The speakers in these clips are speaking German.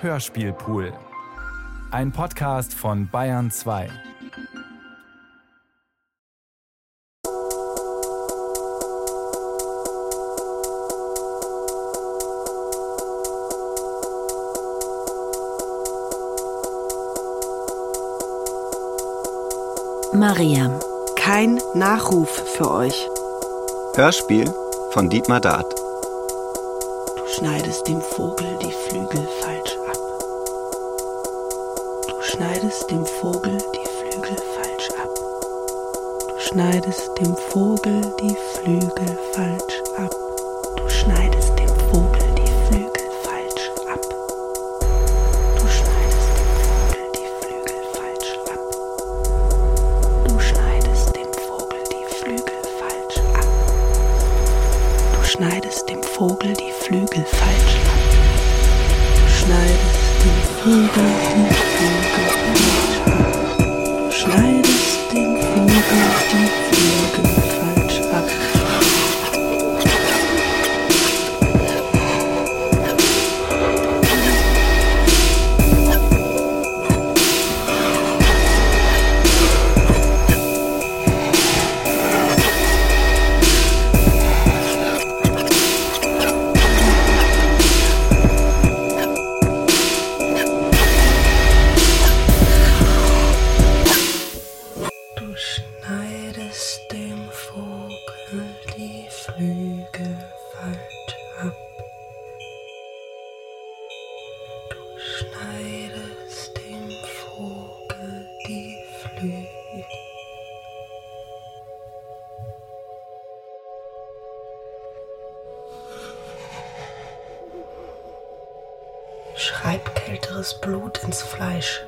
Hörspielpool. Ein Podcast von Bayern 2. Mariam. Kein Nachruf für euch. Hörspiel von Dietmar Dart. Du schneidest dem Vogel die Flügel falsch ab. Schneidest dem Vogel die Flügel falsch ab. Du schneidest dem Vogel die Flügel falsch ab. Schreib kälteres Blut ins Fleisch.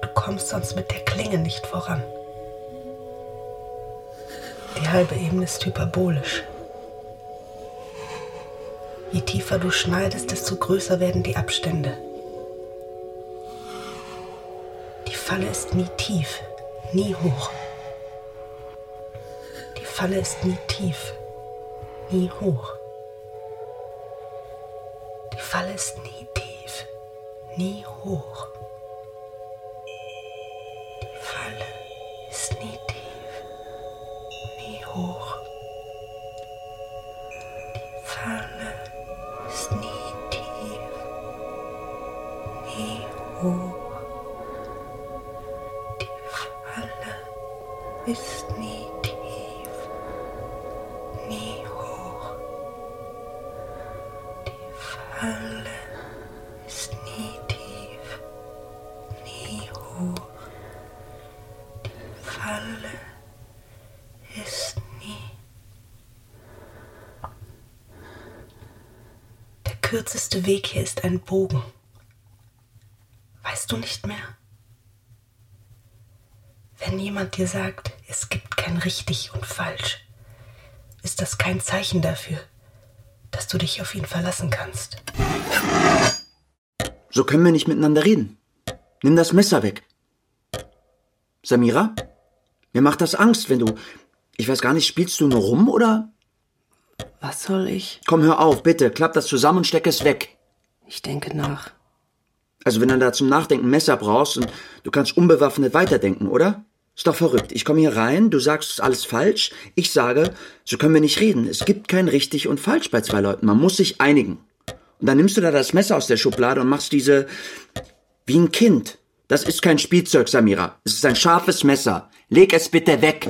Du kommst sonst mit der Klinge nicht voran. Die halbe Ebene ist hyperbolisch. Je tiefer du schneidest, desto größer werden die Abstände. Die Falle ist nie tief, nie hoch. Die Falle ist nie tief, nie hoch. Nie Wenn jemand dir sagt, es gibt kein richtig und falsch, ist das kein Zeichen dafür, dass du dich auf ihn verlassen kannst. So können wir nicht miteinander reden. Nimm das Messer weg. Samira? Mir macht das Angst, wenn du. Ich weiß gar nicht, spielst du nur rum oder? Was soll ich? Komm, hör auf, bitte. Klapp das zusammen und steck es weg. Ich denke nach. Also, wenn du da zum Nachdenken Messer brauchst und du kannst unbewaffnet weiterdenken, oder? Ist doch verrückt. Ich komme hier rein, du sagst, alles falsch. Ich sage, so können wir nicht reden. Es gibt kein richtig und falsch bei zwei Leuten. Man muss sich einigen. Und dann nimmst du da das Messer aus der Schublade und machst diese. wie ein Kind. Das ist kein Spielzeug, Samira. Es ist ein scharfes Messer. Leg es bitte weg.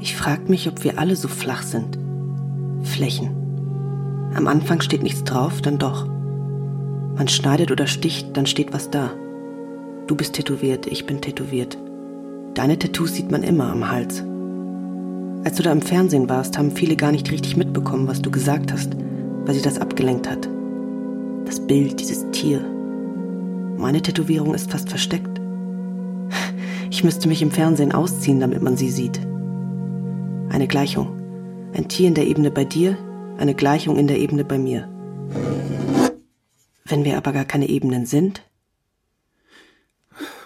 Ich frag mich, ob wir alle so flach sind. Flächen. Am Anfang steht nichts drauf, dann doch. Man schneidet oder sticht, dann steht was da. Du bist tätowiert, ich bin tätowiert. Deine Tattoos sieht man immer am Hals. Als du da im Fernsehen warst, haben viele gar nicht richtig mitbekommen, was du gesagt hast, weil sie das abgelenkt hat. Das Bild, dieses Tier. Meine Tätowierung ist fast versteckt. Ich müsste mich im Fernsehen ausziehen, damit man sie sieht. Eine Gleichung. Ein Tier in der Ebene bei dir, eine Gleichung in der Ebene bei mir. Wenn wir aber gar keine Ebenen sind,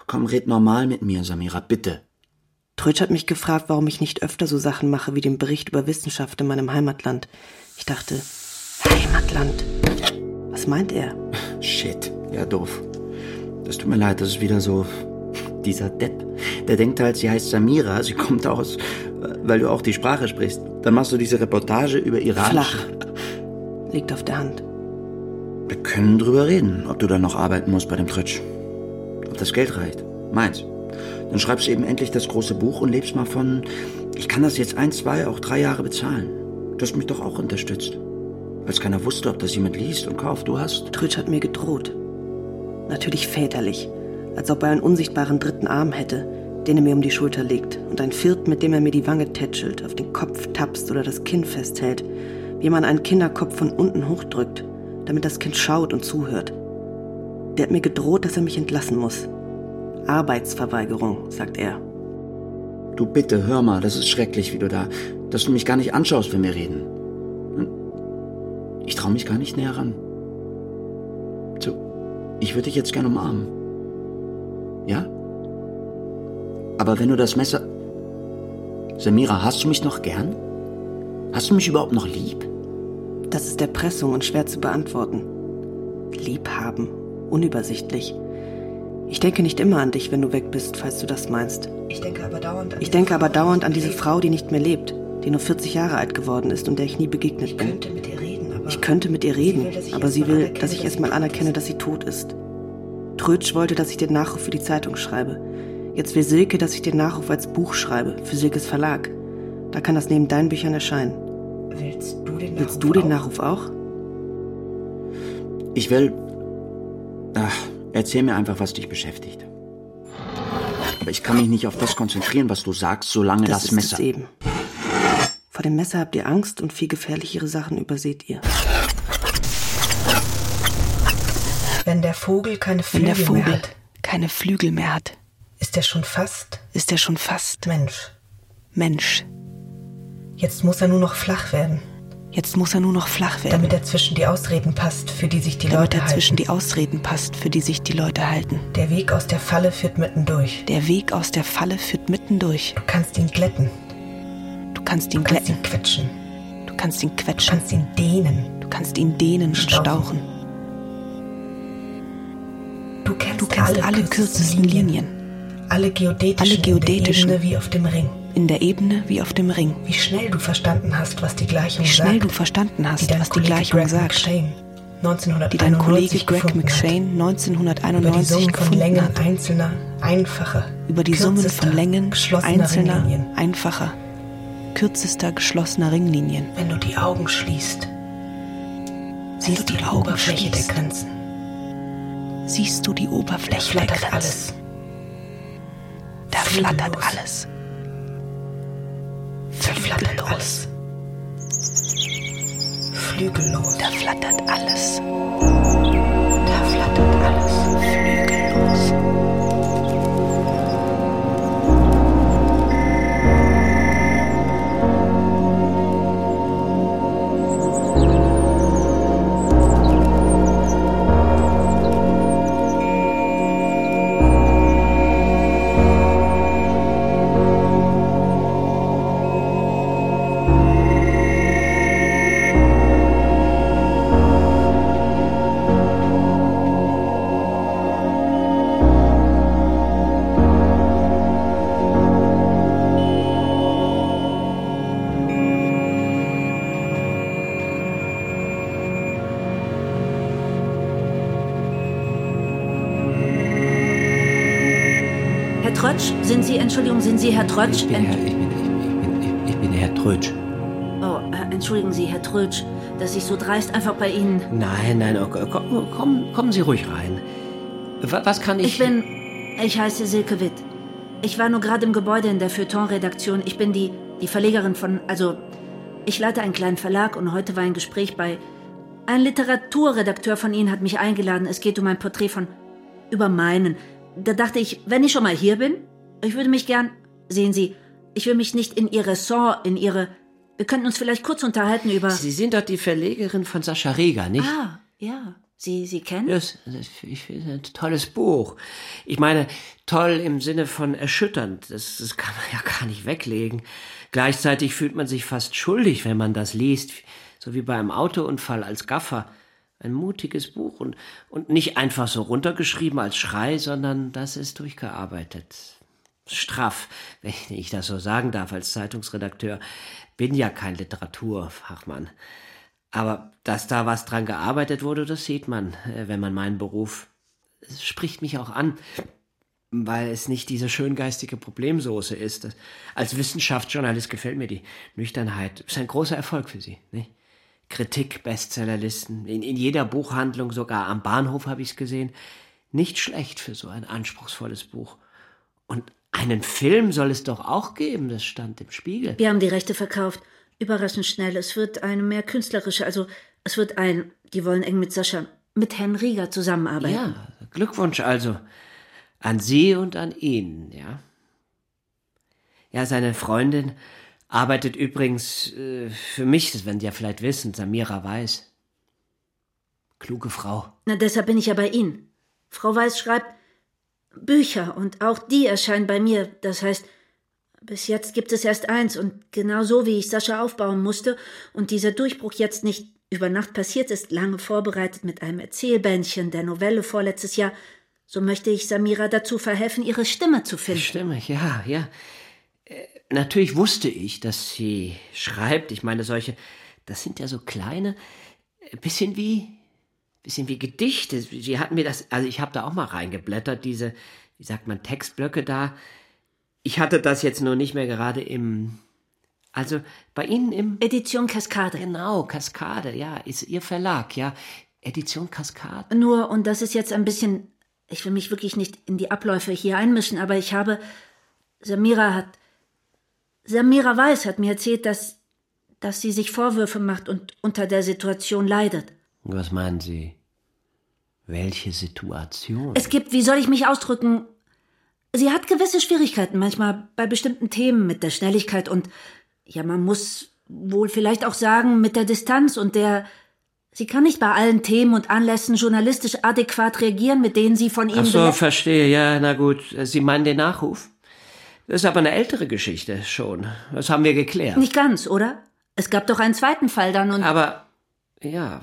Komm, red normal mit mir, Samira, bitte. Trötsch hat mich gefragt, warum ich nicht öfter so Sachen mache wie den Bericht über Wissenschaft in meinem Heimatland. Ich dachte, Heimatland. Was meint er? Shit, ja doof. Das tut mir leid, das ist wieder so dieser Depp. Der denkt halt, sie heißt Samira, sie kommt aus, weil du auch die Sprache sprichst. Dann machst du diese Reportage über Iran. Flach. Liegt auf der Hand. Wir können drüber reden, ob du dann noch arbeiten musst bei dem Trötsch. Ob das Geld reicht. Meins. Dann schreibst du eben endlich das große Buch und lebst mal von, ich kann das jetzt ein, zwei, auch drei Jahre bezahlen. Du hast mich doch auch unterstützt. Als keiner wusste, ob das jemand liest und kauft. Du hast. Trütsch hat mir gedroht. Natürlich väterlich. Als ob er einen unsichtbaren dritten Arm hätte, den er mir um die Schulter legt und einen vierten, mit dem er mir die Wange tätschelt, auf den Kopf tapst oder das Kinn festhält, wie man einen Kinderkopf von unten hochdrückt, damit das Kind schaut und zuhört. Der hat mir gedroht, dass er mich entlassen muss. Arbeitsverweigerung, sagt er. Du bitte, hör mal, das ist schrecklich, wie du da, dass du mich gar nicht anschaust, wenn wir reden. Ich traue mich gar nicht näher ran. So, ich würde dich jetzt gern umarmen. Ja? Aber wenn du das Messer... Samira, hast du mich noch gern? Hast du mich überhaupt noch lieb? Das ist Erpressung und schwer zu beantworten. Liebhaben, unübersichtlich. Ich denke nicht immer an dich, wenn du weg bist, falls du das meinst. Ich denke aber dauernd an Ich denke aber dauernd an diese Frau, die nicht mehr lebt, die nur 40 Jahre alt geworden ist und der ich nie begegnet Ich bin. könnte mit ihr reden, aber Ich könnte mit ihr reden, will, dass ich aber sie will, dass ich erstmal sie anerkenne, dass sie tot ist. Trötsch wollte, dass ich den Nachruf für die Zeitung schreibe. Jetzt will Silke, dass ich den Nachruf als Buch schreibe, für Silkes Verlag. Da kann das neben deinen Büchern erscheinen. willst du den Willst Nachruf du den auch? Nachruf auch? Ich will... Erzähl mir einfach, was dich beschäftigt. Aber ich kann mich nicht auf das konzentrieren, was du sagst, solange das, ist Messer... es eben. Vor dem Messer habt ihr Angst und viel gefährlichere Sachen überseht ihr. Wenn der Vogel keine Flügel mehr Vogel hat, keine Flügel mehr hat, ist er schon fast ist er schon fast Mensch. Mensch. Jetzt muss er nur noch flach werden, Jetzt muss er nur noch flach werden, damit er zwischen die Ausreden passt, für die sich die damit Leute er zwischen halten. die Ausreden passt, für die sich die Leute halten. Der Weg aus der Falle führt mitten durch. Der Weg aus der Falle führt mitten durch. Du kannst ihn glätten, Du kannst ihn du kannst glätten, ihn quetschen, du kannst ihn du quetschen, kannst ihn dehnen. du kannst ihn dehnen und Stauchen. Du kennst, Du kennst alle kürzesten Linien, alle geodätischen, Alle geodätischen. wie auf dem Ring. In der Ebene wie auf dem Ring. Wie schnell du verstanden hast, was die Gleichung Wie schnell sagt, du verstanden hast, was die Gleichung Greg sagt, McShane 1991 die dein Kollege Greg McShane hat. Über die 1991 Summen von gefunden Längen hat. einzelner, einfacher, Über die Summen von Längen geschlossener einzelner, Ringlinien. einfacher, kürzester geschlossener Ringlinien. Wenn du die Augen schließt, siehst du die die Augen Oberfläche schließt, der Grenzen. Siehst du die Da Oberfläche der flattert Grenzen. alles. Da flattert alles. Da flattert Flügellos. alles. Flügellos. Da flattert alles. Da flattert alles. Sind Sie Herr Trotsch? Ich bin, Herr, ich, bin, ich, bin, ich, bin Herr Trötsch. oh, äh, entschuldigen Sie, Herr Trötsch, dass ich so dreist einfach bei Ihnen. Nein, nein, oh, komm, komm, kommen Sie ruhig rein. Wa- Was kann ich... Ich bin. Ich heiße Silke Witt. Ich war nur gerade im Gebäude in der Feuilleton-Redaktion. Ich bin die, die Verlegerin von. Also, ich leite einen kleinen Verlag und heute war ein Gespräch bei. Ein Literaturredakteur von Ihnen hat mich eingeladen. Es geht um ein Porträt von. über meinen. Da dachte ich, wenn ich schon mal hier bin, ich würde mich gern. Sehen Sie, ich will mich nicht in Ihr Ressort, in Ihre. Wir könnten uns vielleicht kurz unterhalten über. Sie sind doch die Verlegerin von Sascha Reger, nicht? Ah, ja. Sie, Sie kennen? Das, das, ich finde ein tolles Buch. Ich meine, toll im Sinne von erschütternd. Das, das kann man ja gar nicht weglegen. Gleichzeitig fühlt man sich fast schuldig, wenn man das liest. So wie bei einem Autounfall als Gaffer. Ein mutiges Buch und, und nicht einfach so runtergeschrieben als Schrei, sondern das ist durchgearbeitet. Straff, wenn ich das so sagen darf als Zeitungsredakteur. Bin ja kein Literaturfachmann. Aber dass da was dran gearbeitet wurde, das sieht man, äh, wenn man meinen Beruf. Es spricht mich auch an, weil es nicht diese schöngeistige Problemsoße ist. Als Wissenschaftsjournalist gefällt mir die Nüchternheit. Ist ein großer Erfolg für Sie. Nicht? Kritik, Bestsellerlisten, in, in jeder Buchhandlung, sogar am Bahnhof habe ich es gesehen. Nicht schlecht für so ein anspruchsvolles Buch. Und einen Film soll es doch auch geben, das stand im Spiegel. Wir haben die Rechte verkauft. Überraschend schnell. Es wird eine mehr künstlerische, also es wird ein, die wollen eng mit Sascha, mit Herrn Rieger zusammenarbeiten. Ja, Glückwunsch also. An Sie und an ihn, ja. Ja, seine Freundin arbeitet übrigens äh, für mich, das werden Sie ja vielleicht wissen, Samira Weiß. Kluge Frau. Na, deshalb bin ich ja bei Ihnen. Frau Weiß schreibt Bücher und auch die erscheinen bei mir. Das heißt, bis jetzt gibt es erst eins und genau so, wie ich Sascha aufbauen musste und dieser Durchbruch jetzt nicht über Nacht passiert ist, lange vorbereitet mit einem Erzählbändchen der Novelle vorletztes Jahr, so möchte ich Samira dazu verhelfen, ihre Stimme zu finden. Stimme, ja, ja. Äh, natürlich wusste ich, dass sie schreibt. Ich meine, solche, das sind ja so kleine, äh, bisschen wie, bisschen wie Gedichte. Sie hat mir das, also ich habe da auch mal reingeblättert, diese, wie sagt man, Textblöcke da. Ich hatte das jetzt nur nicht mehr gerade im, also bei Ihnen im Edition Kaskade. Genau, Kaskade, ja, ist Ihr Verlag, ja. Edition Kaskade. Nur, und das ist jetzt ein bisschen, ich will mich wirklich nicht in die Abläufe hier einmischen, aber ich habe, Samira hat, Samira Weiß hat mir erzählt, dass, dass sie sich Vorwürfe macht und unter der Situation leidet. Was meinen Sie? Welche Situation? Es gibt, wie soll ich mich ausdrücken, sie hat gewisse Schwierigkeiten manchmal bei bestimmten Themen mit der Schnelligkeit und, ja, man muss wohl vielleicht auch sagen, mit der Distanz und der, sie kann nicht bei allen Themen und Anlässen journalistisch adäquat reagieren, mit denen sie von ihm. Ach so, verstehe, ja, na gut. Sie meinen den Nachruf? Das ist aber eine ältere Geschichte schon. Das haben wir geklärt. Nicht ganz, oder? Es gab doch einen zweiten Fall dann und. Aber, ja.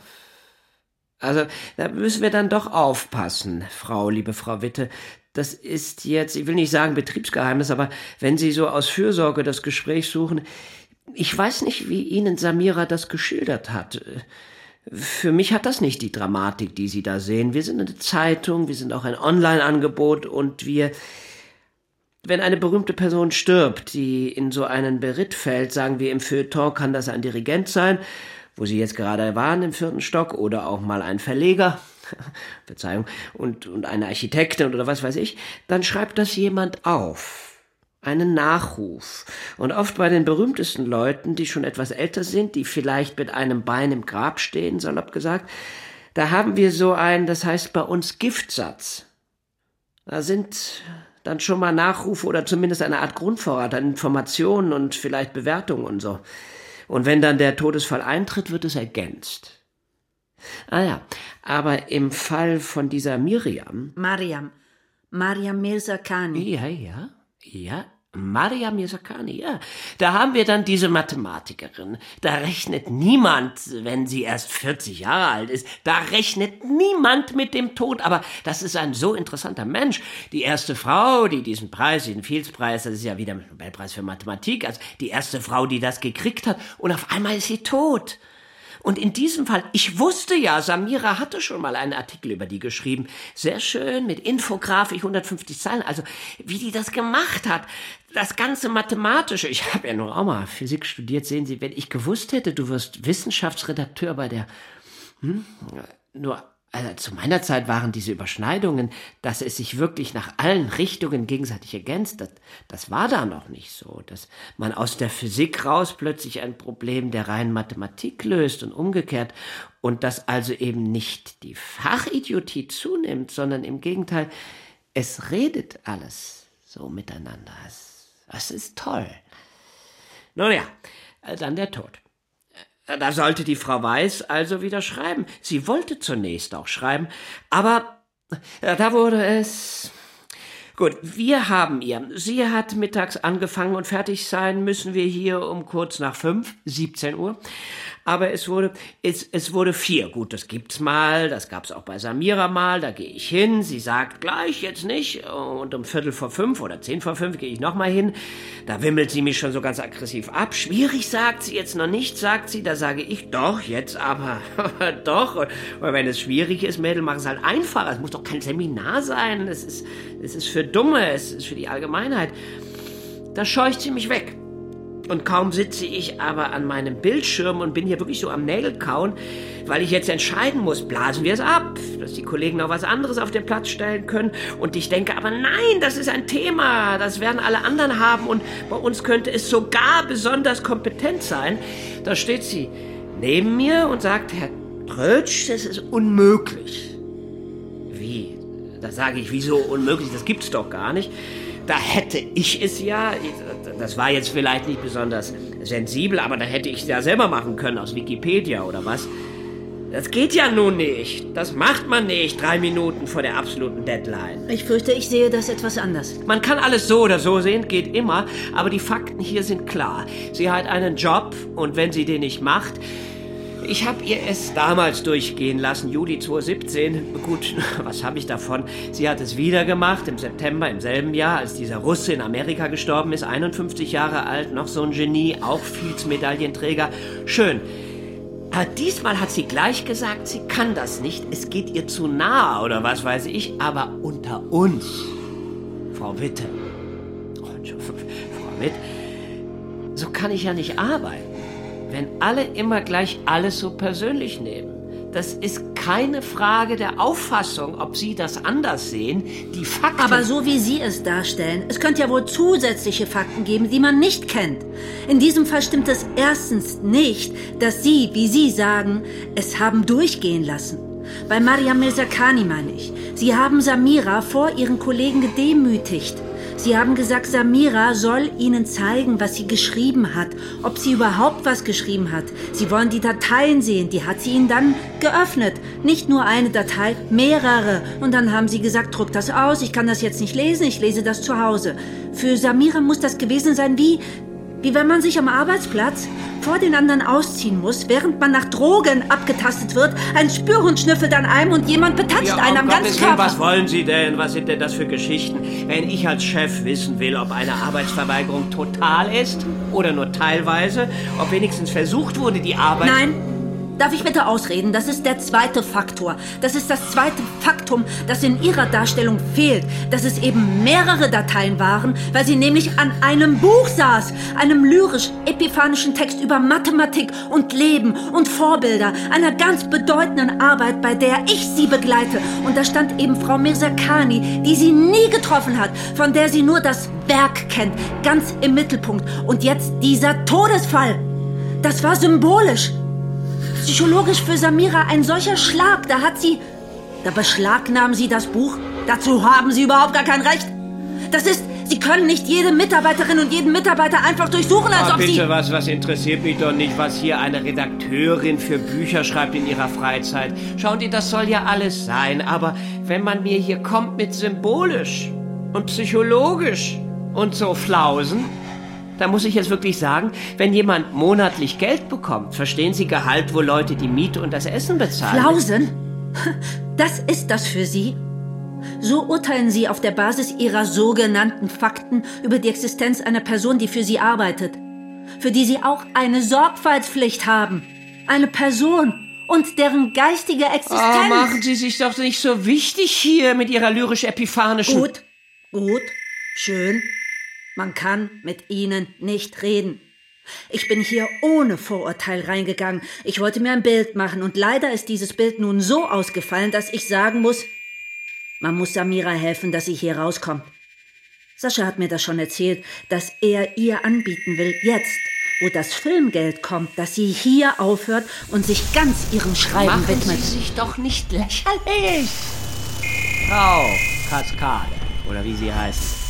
Also, da müssen wir dann doch aufpassen, Frau, liebe Frau Witte. Das ist jetzt, ich will nicht sagen Betriebsgeheimnis, aber wenn Sie so aus Fürsorge das Gespräch suchen, ich weiß nicht, wie Ihnen Samira das geschildert hat. Für mich hat das nicht die Dramatik, die Sie da sehen. Wir sind eine Zeitung, wir sind auch ein Online-Angebot und wir, wenn eine berühmte Person stirbt, die in so einen Beritt fällt, sagen wir im Feuilleton, kann das ein Dirigent sein, wo Sie jetzt gerade waren im vierten Stock, oder auch mal ein Verleger, Verzeihung, und, und eine Architektin oder was weiß ich, dann schreibt das jemand auf. Einen Nachruf. Und oft bei den berühmtesten Leuten, die schon etwas älter sind, die vielleicht mit einem Bein im Grab stehen, salopp gesagt, da haben wir so einen, das heißt bei uns Giftsatz. Da sind dann schon mal Nachrufe oder zumindest eine Art Grundvorrat an Informationen und vielleicht Bewertungen und so. Und wenn dann der Todesfall eintritt, wird es ergänzt. Ah ja, aber im Fall von dieser Miriam. Mariam. Mariam Mirzakani. Ja, ja, ja. Mariam Mirzakani, ja. Da haben wir dann diese Mathematikerin. Da rechnet niemand, wenn sie erst 40 Jahre alt ist, da rechnet niemand mit dem Tod. Aber das ist ein so interessanter Mensch. Die erste Frau, die diesen Preis, diesen Fields-Preis, das ist ja wieder Nobelpreis für Mathematik, also die erste Frau, die das gekriegt hat. Und auf einmal ist sie tot. Und in diesem Fall, ich wusste ja, Samira hatte schon mal einen Artikel über die geschrieben. Sehr schön, mit Infografik, 150 Zeilen. Also, wie die das gemacht hat. Das ganze Mathematische. Ich habe ja nur auch mal Physik studiert. Sehen Sie, wenn ich gewusst hätte, du wirst Wissenschaftsredakteur bei der... Hm, nur also zu meiner Zeit waren diese Überschneidungen, dass es sich wirklich nach allen Richtungen gegenseitig ergänzt, das, das war da noch nicht so, dass man aus der Physik raus plötzlich ein Problem der reinen Mathematik löst und umgekehrt und dass also eben nicht die Fachidiotie zunimmt, sondern im Gegenteil, es redet alles so miteinander. Es ist toll. Nun ja, dann der Tod. Da sollte die Frau Weiß also wieder schreiben. Sie wollte zunächst auch schreiben, aber da wurde es. Gut, wir haben ihr. Sie hat mittags angefangen und fertig sein müssen wir hier um kurz nach fünf, 17 Uhr. Aber es wurde, es, es wurde vier. Gut, das gibt's mal, das gab's auch bei Samira mal, da gehe ich hin, sie sagt gleich, jetzt nicht, und um Viertel vor fünf oder zehn vor fünf gehe ich nochmal hin, da wimmelt sie mich schon so ganz aggressiv ab. Schwierig, sagt sie, jetzt noch nicht, sagt sie, da sage ich, doch, jetzt aber, doch, und wenn es schwierig ist, Mädel, mach es halt einfacher, es muss doch kein Seminar sein, es ist, es ist für Dumme, es ist für die Allgemeinheit. Da scheucht sie mich weg. Und kaum sitze ich aber an meinem Bildschirm und bin hier wirklich so am Nägel kauen, weil ich jetzt entscheiden muss, blasen wir es ab, dass die Kollegen noch was anderes auf den Platz stellen können. Und ich denke aber, nein, das ist ein Thema, das werden alle anderen haben und bei uns könnte es sogar besonders kompetent sein. Da steht sie neben mir und sagt, Herr Trötsch, das ist unmöglich. Wie? Da sage ich, wieso unmöglich? Das gibt's doch gar nicht. Da hätte ich es ja, das war jetzt vielleicht nicht besonders sensibel, aber da hätte ich es ja selber machen können aus Wikipedia oder was. Das geht ja nun nicht. Das macht man nicht drei Minuten vor der absoluten Deadline. Ich fürchte, ich sehe das etwas anders. Man kann alles so oder so sehen, geht immer, aber die Fakten hier sind klar. Sie hat einen Job und wenn sie den nicht macht, ich habe ihr es damals durchgehen lassen, Juli 2017. Gut, was habe ich davon? Sie hat es wieder gemacht im September im selben Jahr, als dieser Russe in Amerika gestorben ist, 51 Jahre alt, noch so ein Genie, auch Fields-Medaillenträger. Schön. Aber diesmal hat sie gleich gesagt, sie kann das nicht. Es geht ihr zu nah oder was weiß ich. Aber unter uns, Frau Witte, Frau Witt, so kann ich ja nicht arbeiten wenn alle immer gleich alles so persönlich nehmen. Das ist keine Frage der Auffassung, ob Sie das anders sehen. Die Fakten. Aber so wie Sie es darstellen, es könnte ja wohl zusätzliche Fakten geben, die man nicht kennt. In diesem Fall stimmt es erstens nicht, dass Sie, wie Sie sagen, es haben durchgehen lassen. Bei Mariam Mirzakhani meine ich. Sie haben Samira vor ihren Kollegen gedemütigt. Sie haben gesagt, Samira soll Ihnen zeigen, was sie geschrieben hat, ob sie überhaupt was geschrieben hat. Sie wollen die Dateien sehen, die hat sie Ihnen dann geöffnet. Nicht nur eine Datei, mehrere. Und dann haben Sie gesagt, druck das aus, ich kann das jetzt nicht lesen, ich lese das zu Hause. Für Samira muss das gewesen sein wie, wie wenn man sich am Arbeitsplatz vor den anderen ausziehen muss, während man nach Drogen abgetastet wird. Ein Spürhund schnüffelt an einem und jemand betatscht ja, einen am ganzen Körper. Was wollen Sie denn? Was sind denn das für Geschichten? Wenn ich als Chef wissen will, ob eine Arbeitsverweigerung total ist oder nur teilweise, ob wenigstens versucht wurde, die Arbeit... Nein, Darf ich bitte ausreden? Das ist der zweite Faktor. Das ist das zweite Faktum, das in Ihrer Darstellung fehlt. Dass es eben mehrere Dateien waren, weil sie nämlich an einem Buch saß. Einem lyrisch-epiphanischen Text über Mathematik und Leben und Vorbilder. Einer ganz bedeutenden Arbeit, bei der ich Sie begleite. Und da stand eben Frau Mirzakhani, die Sie nie getroffen hat, von der sie nur das Werk kennt. Ganz im Mittelpunkt. Und jetzt dieser Todesfall. Das war symbolisch psychologisch für Samira ein solcher Schlag. Da hat sie. Da beschlagnahmen sie das Buch. Dazu haben sie überhaupt gar kein Recht. Das ist. Sie können nicht jede Mitarbeiterin und jeden Mitarbeiter einfach durchsuchen, als oh, ob bitte, sie... was, was interessiert mich doch nicht, was hier eine Redakteurin für Bücher schreibt in ihrer Freizeit. Schauen Sie, das soll ja alles sein, aber wenn man mir hier kommt mit symbolisch und psychologisch und so Flausen, da muss ich jetzt wirklich sagen, wenn jemand monatlich Geld bekommt, verstehen Sie Gehalt, wo Leute die Miete und das Essen bezahlen. Flausen? Das ist das für Sie? So urteilen Sie auf der Basis Ihrer sogenannten Fakten über die Existenz einer Person, die für Sie arbeitet, für die Sie auch eine Sorgfaltspflicht haben. Eine Person und deren geistige Existenz. Oh, machen Sie sich doch nicht so wichtig hier mit Ihrer lyrisch-epiphanischen. Gut, gut, schön. Man kann mit ihnen nicht reden. Ich bin hier ohne Vorurteil reingegangen. Ich wollte mir ein Bild machen und leider ist dieses Bild nun so ausgefallen, dass ich sagen muss, man muss Samira helfen, dass sie hier rauskommt. Sascha hat mir das schon erzählt, dass er ihr anbieten will, jetzt, wo das Filmgeld kommt, dass sie hier aufhört und sich ganz ihrem Schreiben Machen widmet. Sie sich doch nicht lächerlich. Frau Kaskade, oder wie sie heißt.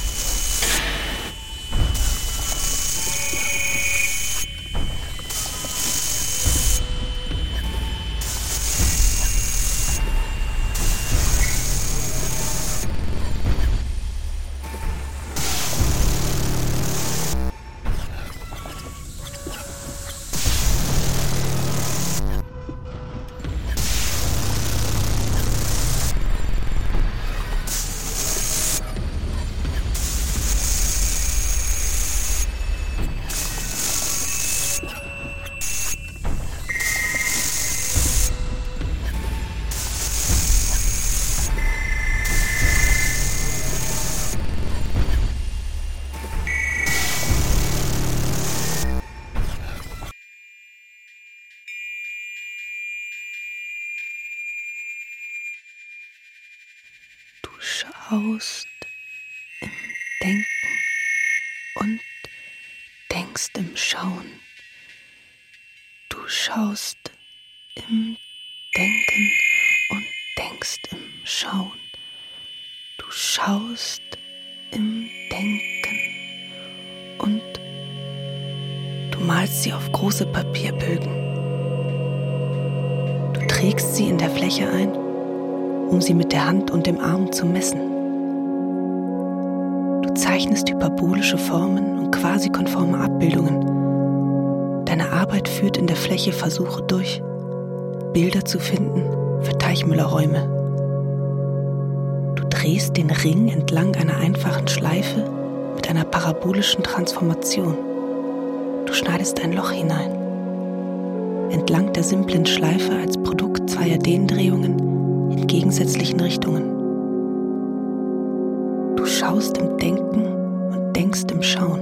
Um sie mit der Hand und dem Arm zu messen. Du zeichnest hyperbolische Formen und quasi konforme Abbildungen. Deine Arbeit führt in der Fläche Versuche durch, Bilder zu finden für Teichmüllerräume. Du drehst den Ring entlang einer einfachen Schleife mit einer parabolischen Transformation. Du schneidest ein Loch hinein. Entlang der simplen Schleife als Produkt zweier Dehndrehungen in gegensätzlichen Richtungen. Du schaust im Denken und denkst im Schauen.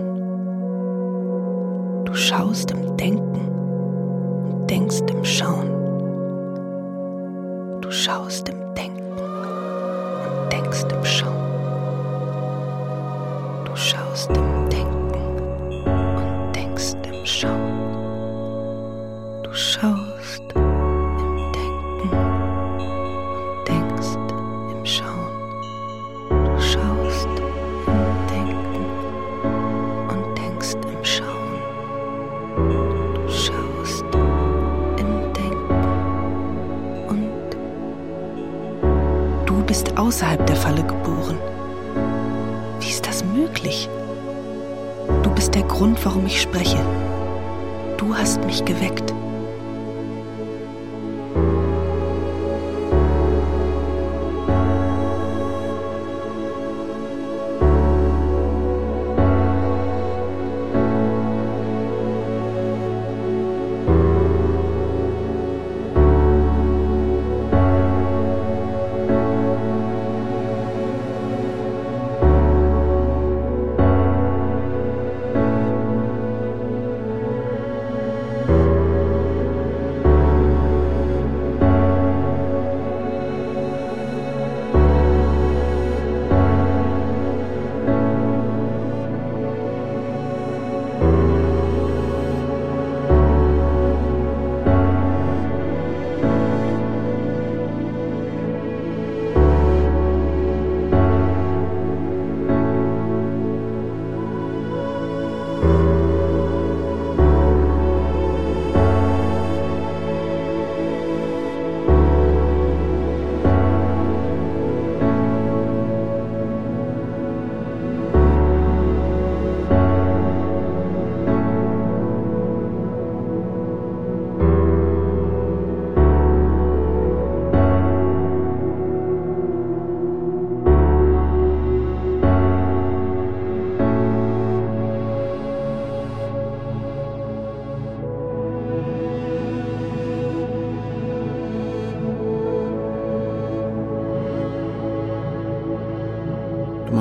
Du schaust im Denken und denkst im Schauen. Du schaust im Denken und denkst im Schauen. Du schaust im Denken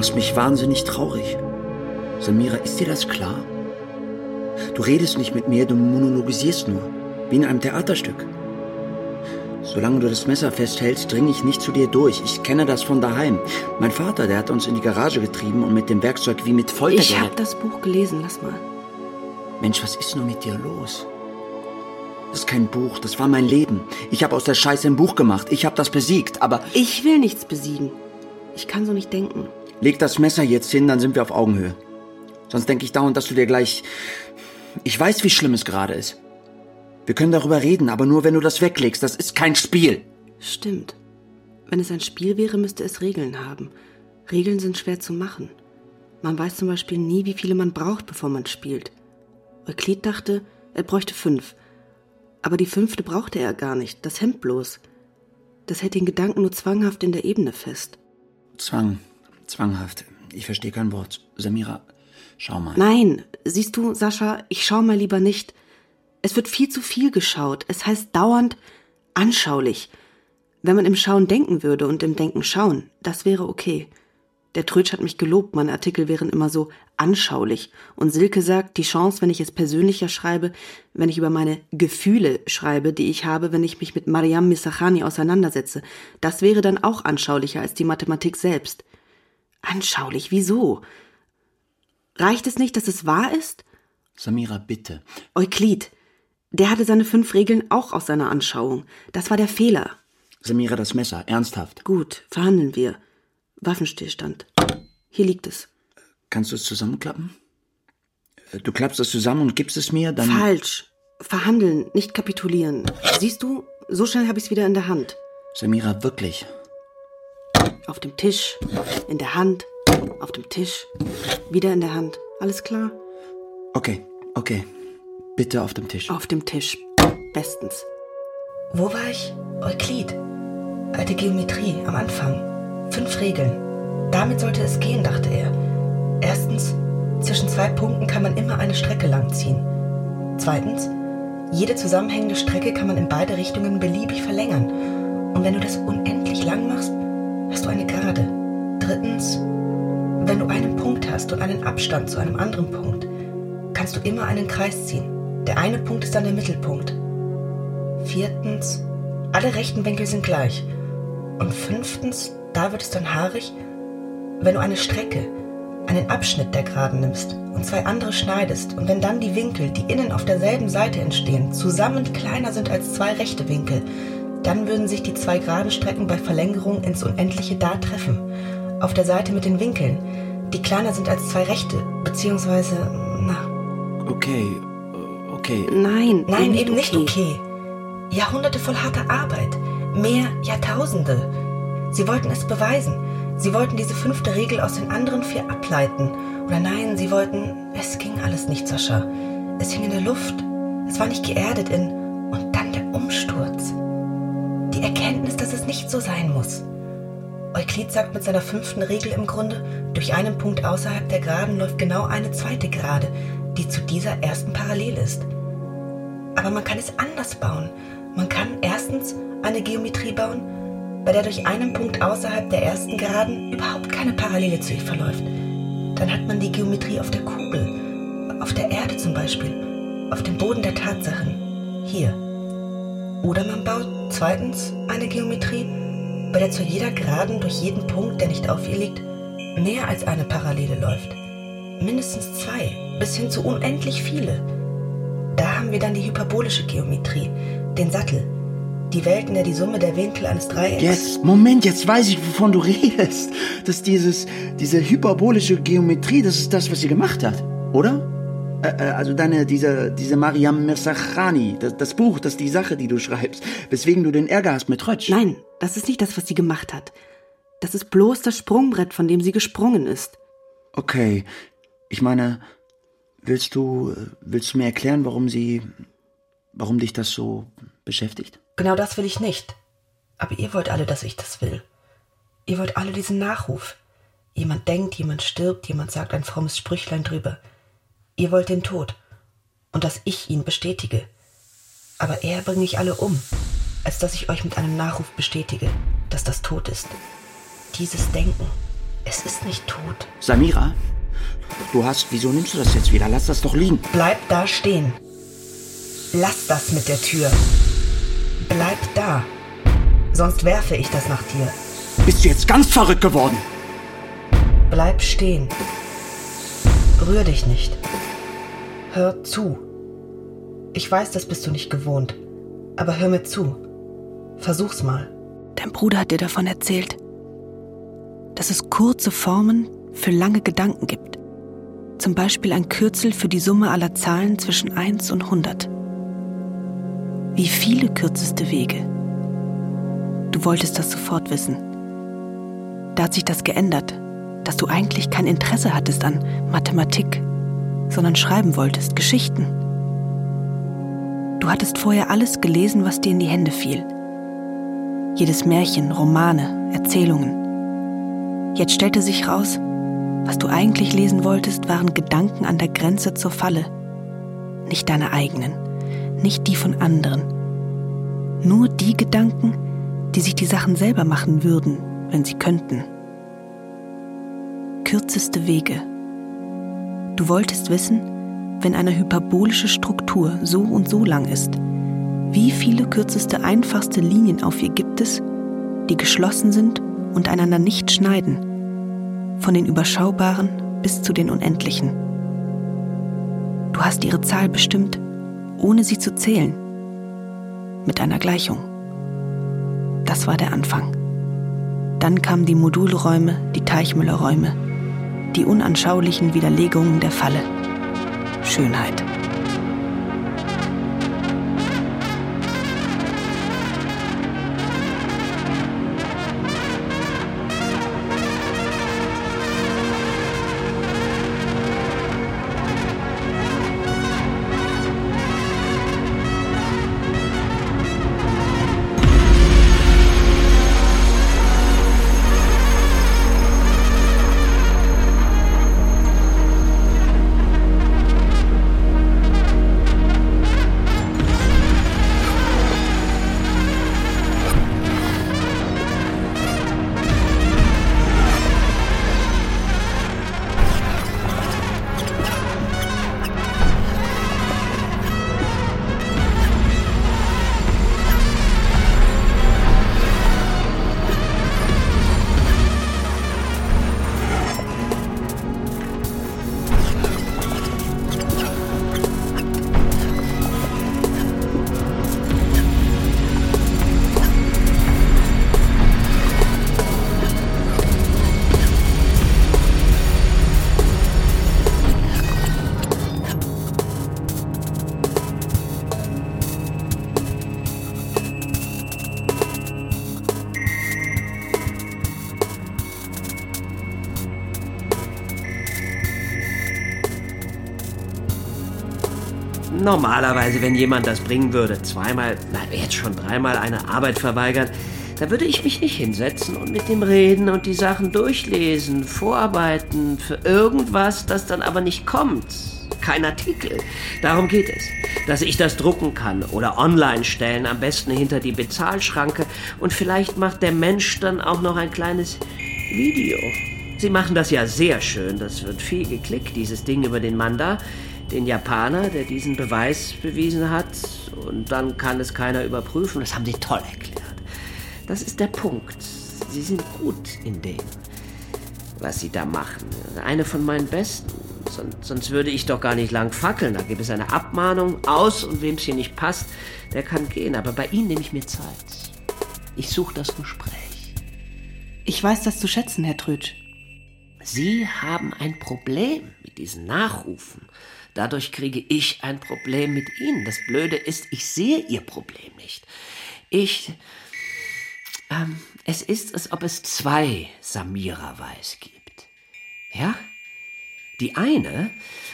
machst mich wahnsinnig traurig. Samira, ist dir das klar? Du redest nicht mit mir, du monologisierst nur, wie in einem Theaterstück. Solange du das Messer festhältst, dringe ich nicht zu dir durch. Ich kenne das von daheim. Mein Vater, der hat uns in die Garage getrieben und mit dem Werkzeug wie mit Folter Ich habe das Buch gelesen, lass mal. Mensch, was ist nur mit dir los? Das ist kein Buch, das war mein Leben. Ich habe aus der Scheiße ein Buch gemacht. Ich habe das besiegt, aber Ich will nichts besiegen. Ich kann so nicht denken. Leg das Messer jetzt hin, dann sind wir auf Augenhöhe. Sonst denke ich dauernd, dass du dir gleich... Ich weiß, wie schlimm es gerade ist. Wir können darüber reden, aber nur, wenn du das weglegst. Das ist kein Spiel. Stimmt. Wenn es ein Spiel wäre, müsste es Regeln haben. Regeln sind schwer zu machen. Man weiß zum Beispiel nie, wie viele man braucht, bevor man spielt. Euklid dachte, er bräuchte fünf. Aber die fünfte brauchte er gar nicht, das Hemd bloß. Das hält den Gedanken nur zwanghaft in der Ebene fest. Zwang. Zwanghaft. Ich verstehe kein Wort. Samira, schau mal. Nein, siehst du, Sascha, ich schau mal lieber nicht. Es wird viel zu viel geschaut. Es heißt dauernd anschaulich. Wenn man im Schauen denken würde und im Denken schauen, das wäre okay. Der Trötsch hat mich gelobt, meine Artikel wären immer so anschaulich. Und Silke sagt, die Chance, wenn ich es persönlicher schreibe, wenn ich über meine Gefühle schreibe, die ich habe, wenn ich mich mit Mariam Misachani auseinandersetze, das wäre dann auch anschaulicher als die Mathematik selbst. Anschaulich, wieso? Reicht es nicht, dass es wahr ist? Samira, bitte. Euklid, der hatte seine fünf Regeln auch aus seiner Anschauung. Das war der Fehler. Samira, das Messer, ernsthaft. Gut, verhandeln wir. Waffenstillstand. Hier liegt es. Kannst du es zusammenklappen? Äh, Du klappst es zusammen und gibst es mir, dann. Falsch. Verhandeln, nicht kapitulieren. Siehst du, so schnell habe ich es wieder in der Hand. Samira, wirklich. Auf dem Tisch, in der Hand, auf dem Tisch, wieder in der Hand. Alles klar? Okay, okay. Bitte auf dem Tisch. Auf dem Tisch. Bestens. Wo war ich? Euklid. Alte Geometrie am Anfang. Fünf Regeln. Damit sollte es gehen, dachte er. Erstens, zwischen zwei Punkten kann man immer eine Strecke langziehen. Zweitens, jede zusammenhängende Strecke kann man in beide Richtungen beliebig verlängern. Und wenn du das unendlich lang machst, hast du eine Gerade. Drittens, wenn du einen Punkt hast und einen Abstand zu einem anderen Punkt, kannst du immer einen Kreis ziehen. Der eine Punkt ist dann der Mittelpunkt. Viertens, alle rechten Winkel sind gleich. Und fünftens, da wird es dann haarig, wenn du eine Strecke, einen Abschnitt der Geraden nimmst und zwei andere schneidest und wenn dann die Winkel, die innen auf derselben Seite entstehen, zusammen kleiner sind als zwei rechte Winkel, dann würden sich die zwei geraden Strecken bei Verlängerung ins Unendliche da treffen. Auf der Seite mit den Winkeln, die kleiner sind als zwei rechte, beziehungsweise, na, Okay, äh, okay. Nein, Nein, eben nicht okay. Jahrhunderte voll harter Arbeit. Mehr Jahrtausende. Sie wollten es beweisen. Sie wollten diese fünfte Regel aus den anderen vier ableiten. Oder nein, sie wollten. Es ging alles nicht, Sascha. Es hing in der Luft. Es war nicht geerdet in. Und dann der Umsturz. Es nicht so sein muss. Euklid sagt mit seiner fünften Regel im Grunde, durch einen Punkt außerhalb der Geraden läuft genau eine zweite Gerade, die zu dieser ersten parallel ist. Aber man kann es anders bauen. Man kann erstens eine Geometrie bauen, bei der durch einen Punkt außerhalb der ersten Geraden überhaupt keine Parallele zu ihr verläuft. Dann hat man die Geometrie auf der Kugel, auf der Erde zum Beispiel, auf dem Boden der Tatsachen, hier. Oder man baut zweitens eine Geometrie, bei der zu jeder Geraden durch jeden Punkt, der nicht auf ihr liegt, mehr als eine Parallele läuft. Mindestens zwei, bis hin zu unendlich viele. Da haben wir dann die hyperbolische Geometrie, den Sattel, die Welt, in der die Summe der Winkel eines Dreiecks. Jetzt, Moment, jetzt weiß ich, wovon du redest. Das dieses, diese hyperbolische Geometrie, das ist das, was sie gemacht hat, oder? Äh, äh, also deine, diese, diese Mariam Mirsachani, das, das Buch, das ist die Sache, die du schreibst, weswegen du den Ärger hast mit Rötsch. Nein, das ist nicht das, was sie gemacht hat. Das ist bloß das Sprungbrett, von dem sie gesprungen ist. Okay, ich meine, willst du, willst du mir erklären, warum sie, warum dich das so beschäftigt? Genau das will ich nicht. Aber ihr wollt alle, dass ich das will. Ihr wollt alle diesen Nachruf. Jemand denkt, jemand stirbt, jemand sagt ein frommes Sprüchlein drüber. Ihr wollt den Tod. Und dass ich ihn bestätige. Aber eher bringe ich alle um, als dass ich euch mit einem Nachruf bestätige, dass das tot ist. Dieses Denken, es ist nicht tot. Samira, du hast, wieso nimmst du das jetzt wieder? Lass das doch liegen. Bleib da stehen. Lass das mit der Tür. Bleib da. Sonst werfe ich das nach dir. Bist du jetzt ganz verrückt geworden? Bleib stehen. Rühr dich nicht. Hör zu. Ich weiß, das bist du nicht gewohnt. Aber hör mir zu. Versuch's mal. Dein Bruder hat dir davon erzählt, dass es kurze Formen für lange Gedanken gibt. Zum Beispiel ein Kürzel für die Summe aller Zahlen zwischen 1 und 100. Wie viele kürzeste Wege? Du wolltest das sofort wissen. Da hat sich das geändert, dass du eigentlich kein Interesse hattest an Mathematik, sondern schreiben wolltest, Geschichten. Du hattest vorher alles gelesen, was dir in die Hände fiel. Jedes Märchen, Romane, Erzählungen. Jetzt stellte sich raus, was du eigentlich lesen wolltest, waren Gedanken an der Grenze zur Falle. Nicht deine eigenen, nicht die von anderen. Nur die Gedanken, die sich die Sachen selber machen würden, wenn sie könnten. Kürzeste Wege. Du wolltest wissen, wenn eine hyperbolische Struktur so und so lang ist, wie viele kürzeste einfachste Linien auf ihr gibt es, die geschlossen sind und einander nicht schneiden, von den überschaubaren bis zu den unendlichen. Du hast ihre Zahl bestimmt, ohne sie zu zählen, mit einer Gleichung. Das war der Anfang. Dann kamen die Modulräume, die Teichmüllerräume, die unanschaulichen Widerlegungen der Falle. Schönheit. Normalerweise, wenn jemand das bringen würde, zweimal, na jetzt schon dreimal eine Arbeit verweigern, da würde ich mich nicht hinsetzen und mit dem reden und die Sachen durchlesen, vorarbeiten für irgendwas, das dann aber nicht kommt. Kein Artikel. Darum geht es. Dass ich das drucken kann oder online stellen, am besten hinter die Bezahlschranke und vielleicht macht der Mensch dann auch noch ein kleines Video. Sie machen das ja sehr schön. Das wird viel geklickt, dieses Ding über den Mann da den Japaner, der diesen Beweis bewiesen hat, und dann kann es keiner überprüfen. Das haben sie toll erklärt. Das ist der Punkt. Sie sind gut in dem, was sie da machen. Eine von meinen besten. Sonst, sonst würde ich doch gar nicht lang fackeln. Da gibt es eine Abmahnung aus und wem es hier nicht passt, der kann gehen. Aber bei Ihnen nehme ich mir Zeit. Ich suche das Gespräch. Ich weiß das zu schätzen, Herr Trötsch. Sie haben ein Problem mit diesen Nachrufen. Dadurch kriege ich ein Problem mit Ihnen. Das Blöde ist, ich sehe Ihr Problem nicht. Ich. Ähm, es ist, als ob es zwei Samira Weiß gibt. Ja? Die eine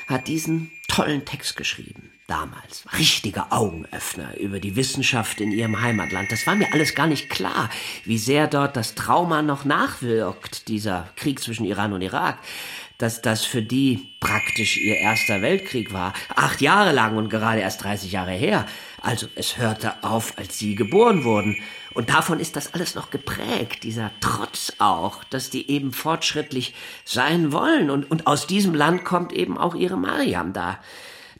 hat diesen tollen Text geschrieben, damals. Richtiger Augenöffner über die Wissenschaft in ihrem Heimatland. Das war mir alles gar nicht klar, wie sehr dort das Trauma noch nachwirkt, dieser Krieg zwischen Iran und Irak dass das für die praktisch ihr erster Weltkrieg war. Acht Jahre lang und gerade erst 30 Jahre her. Also es hörte auf, als sie geboren wurden. Und davon ist das alles noch geprägt, dieser Trotz auch, dass die eben fortschrittlich sein wollen. Und, und aus diesem Land kommt eben auch ihre Mariam da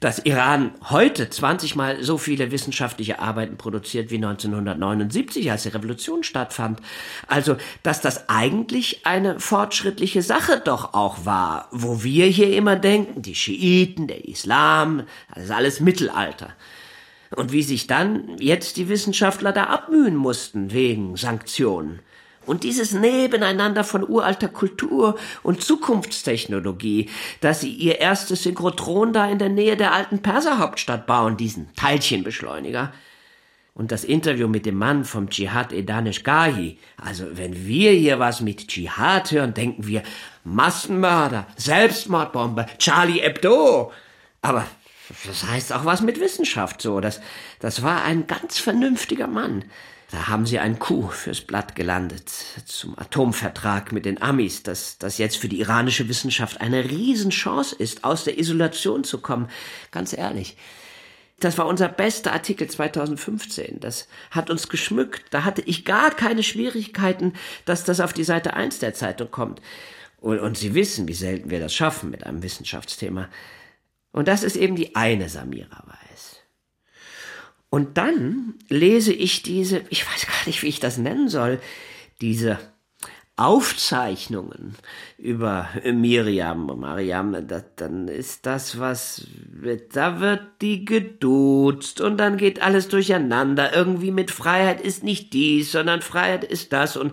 dass Iran heute 20 mal so viele wissenschaftliche Arbeiten produziert wie 1979, als die Revolution stattfand. Also, dass das eigentlich eine fortschrittliche Sache doch auch war, wo wir hier immer denken, die Schiiten, der Islam, das ist alles Mittelalter. Und wie sich dann jetzt die Wissenschaftler da abmühen mussten wegen Sanktionen. Und dieses Nebeneinander von uralter Kultur und Zukunftstechnologie, dass sie ihr erstes Synchrotron da in der Nähe der alten Perserhauptstadt bauen, diesen Teilchenbeschleuniger. Und das Interview mit dem Mann vom Dschihad Edanish Gahi. Also, wenn wir hier was mit Dschihad hören, denken wir Massenmörder, Selbstmordbombe, Charlie Hebdo. Aber das heißt auch was mit Wissenschaft so. Das, das war ein ganz vernünftiger Mann. Da haben sie ein Coup fürs Blatt gelandet zum Atomvertrag mit den Amis, dass das jetzt für die iranische Wissenschaft eine Riesenchance ist, aus der Isolation zu kommen. Ganz ehrlich. Das war unser bester Artikel 2015. Das hat uns geschmückt. Da hatte ich gar keine Schwierigkeiten, dass das auf die Seite 1 der Zeitung kommt. Und, und Sie wissen, wie selten wir das schaffen mit einem Wissenschaftsthema. Und das ist eben die eine Samira Weiß. Und dann lese ich diese, ich weiß gar nicht, wie ich das nennen soll, diese Aufzeichnungen über Miriam, Mariam, dann ist das was, da wird die geduzt und dann geht alles durcheinander. Irgendwie mit Freiheit ist nicht dies, sondern Freiheit ist das und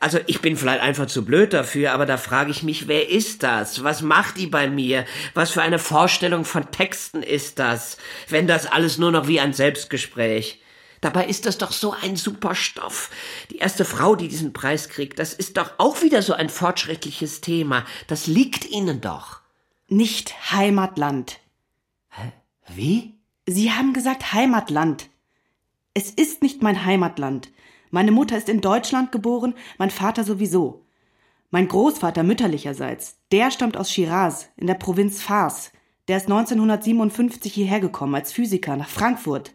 also ich bin vielleicht einfach zu blöd dafür, aber da frage ich mich, wer ist das? Was macht die bei mir? Was für eine Vorstellung von Texten ist das, wenn das alles nur noch wie ein Selbstgespräch? Dabei ist das doch so ein super Stoff. Die erste Frau, die diesen Preis kriegt, das ist doch auch wieder so ein fortschrittliches Thema. Das liegt Ihnen doch. Nicht Heimatland. Hä? Wie? Sie haben gesagt Heimatland. Es ist nicht mein Heimatland. Meine Mutter ist in Deutschland geboren, mein Vater sowieso. Mein Großvater mütterlicherseits, der stammt aus Shiraz in der Provinz Fars. Der ist 1957 hierher gekommen als Physiker nach Frankfurt.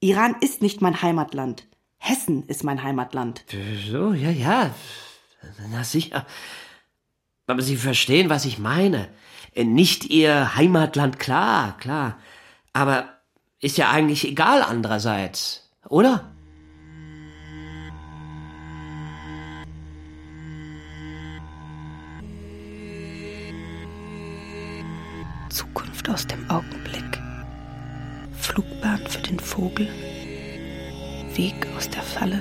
Iran ist nicht mein Heimatland. Hessen ist mein Heimatland. So, ja, ja. Na sicher. Aber Sie verstehen, was ich meine. Nicht Ihr Heimatland, klar, klar. Aber ist ja eigentlich egal andererseits, oder? Zukunft aus dem Augenblick. Flugbahn für den Vogel. Weg aus der Falle.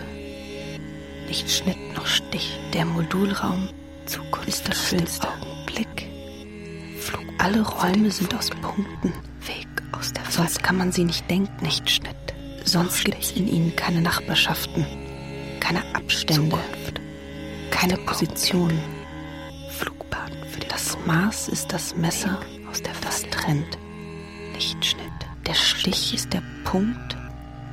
Nicht Schnitt noch Stich. Der Modulraum. Zukunft ist das schönste Augenblick. Flug Alle Räume sind aus Punkten. Weg aus der Falle. Sonst kann man sie nicht denken. Nicht Schnitt. Sonst gibt es in ihnen keine Nachbarschaften, keine Abstände, Zukunft. keine Positionen. Flugbahn für den Das Maß ist das Messer aus der das trennt. Lichtschnitt. Der Stich ist der Punkt,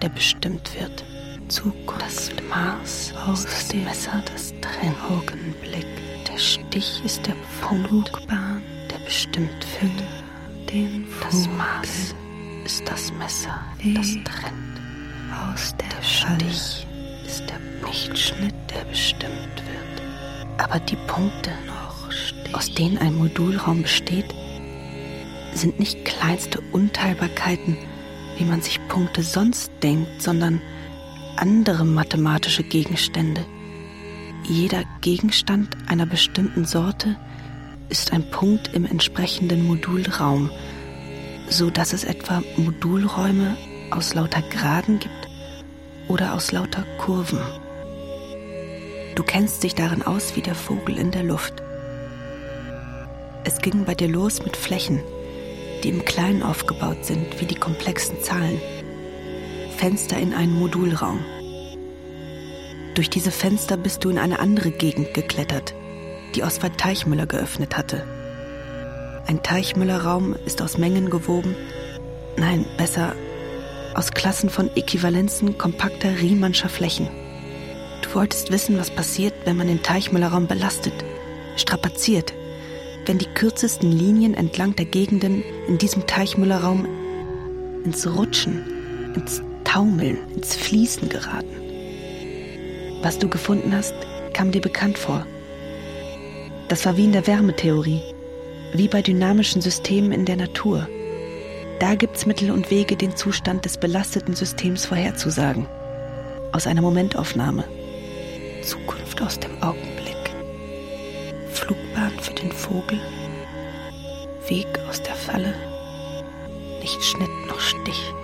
der bestimmt wird. Zukunft. Das Maß aus das dem Messer, das trennt. Augenblick. Der Stich ist der Flugbahn, der bestimmt wird. Den das Maß ist das Messer, das trennt. Aus der, der Stich ist der Lichtschnitt, der bestimmt wird. Aber die Punkte, aus denen ein Modulraum besteht, sind nicht kleinste Unteilbarkeiten, wie man sich Punkte sonst denkt, sondern andere mathematische Gegenstände. Jeder Gegenstand einer bestimmten Sorte ist ein Punkt im entsprechenden Modulraum, so dass es etwa Modulräume aus lauter Graden gibt oder aus lauter Kurven. Du kennst dich darin aus wie der Vogel in der Luft. Es ging bei dir los mit Flächen, die im Kleinen aufgebaut sind wie die komplexen Zahlen. Fenster in einen Modulraum. Durch diese Fenster bist du in eine andere Gegend geklettert, die Oswald Teichmüller geöffnet hatte. Ein Teichmüllerraum ist aus Mengen gewoben, nein, besser aus Klassen von Äquivalenzen kompakter Riemannscher Flächen. Du wolltest wissen, was passiert, wenn man den Teichmüllerraum belastet, strapaziert, wenn die kürzesten Linien entlang der Gegenden in diesem Teichmüllerraum ins Rutschen, ins Taumeln, ins Fließen geraten. Was du gefunden hast, kam dir bekannt vor. Das war wie in der Wärmetheorie, wie bei dynamischen Systemen in der Natur. Da gibt's Mittel und Wege, den Zustand des belasteten Systems vorherzusagen. Aus einer Momentaufnahme. Zukunft aus dem Augenblick. Den Vogel, Weg aus der Falle, nicht Schnitt noch Stich.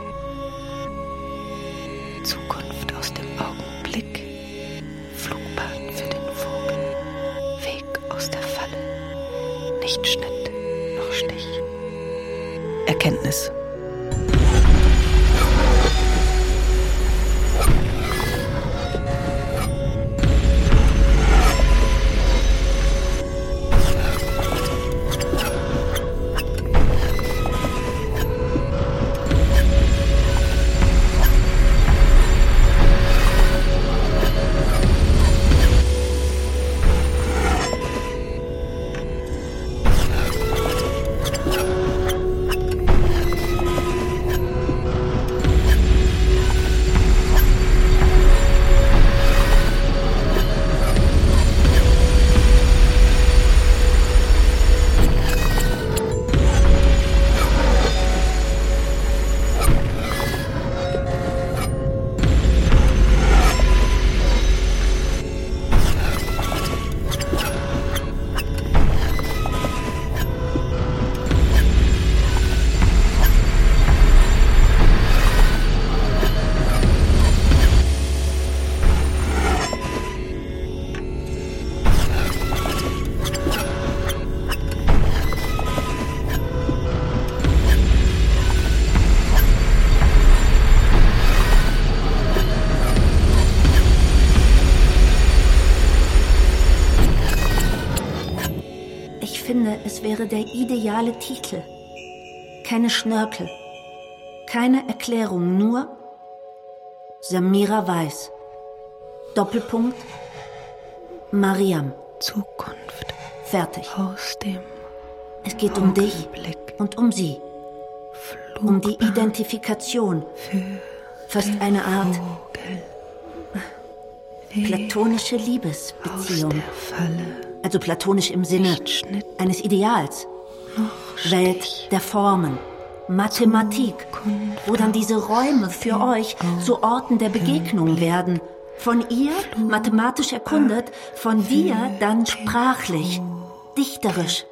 Finde, es wäre der ideale Titel. Keine Schnörkel, keine Erklärung, nur Samira Weiß. Doppelpunkt Mariam. Zukunft Fertig. aus dem Es geht um dich und um sie. Um die Flugbahn Identifikation. für Fast eine Art platonische Aus Liebesbeziehung. der Falle Also platonisch im Sinne eines Ideals. Welt der Formen. Mathematik. Wo dann diese Räume für euch zu Orten der Begegnung werden. Von ihr mathematisch erkundet, von dir dann sprachlich, dichterisch.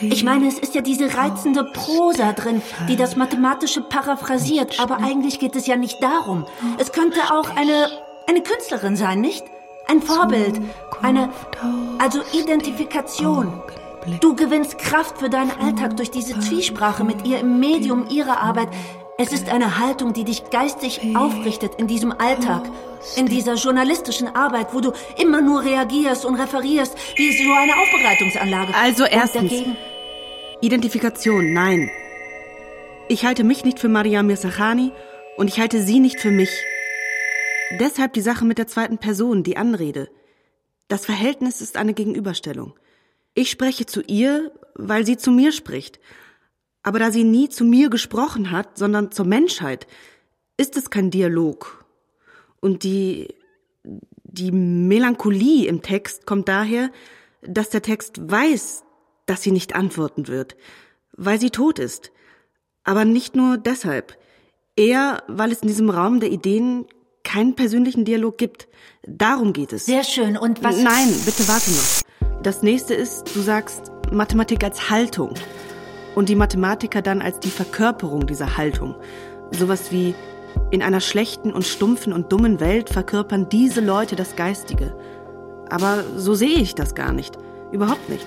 Ich meine, es ist ja diese reizende Prosa drin, die das Mathematische paraphrasiert, aber eigentlich geht es ja nicht darum. Es könnte auch eine, eine Künstlerin sein, nicht? Ein Vorbild, eine, also Identifikation. Du gewinnst Kraft für deinen Alltag durch diese Zwiesprache mit ihr im Medium ihrer Arbeit. Es ist eine Haltung, die dich geistig aufrichtet in diesem Alltag, in dieser journalistischen Arbeit, wo du immer nur reagierst und referierst, wie so eine Aufbereitungsanlage. Also erstens, dagegen- Identifikation, nein. Ich halte mich nicht für Mariam Mirzakhani und ich halte sie nicht für mich. Deshalb die Sache mit der zweiten Person, die Anrede. Das Verhältnis ist eine Gegenüberstellung. Ich spreche zu ihr, weil sie zu mir spricht. Aber da sie nie zu mir gesprochen hat, sondern zur Menschheit, ist es kein Dialog. Und die, die Melancholie im Text kommt daher, dass der Text weiß, dass sie nicht antworten wird, weil sie tot ist. Aber nicht nur deshalb. Eher, weil es in diesem Raum der Ideen keinen persönlichen Dialog gibt. Darum geht es. Sehr schön. Und was? Nein, bitte warte noch. Das nächste ist, du sagst Mathematik als Haltung und die Mathematiker dann als die Verkörperung dieser Haltung. Sowas wie in einer schlechten und stumpfen und dummen Welt verkörpern diese Leute das Geistige. Aber so sehe ich das gar nicht. Überhaupt nicht.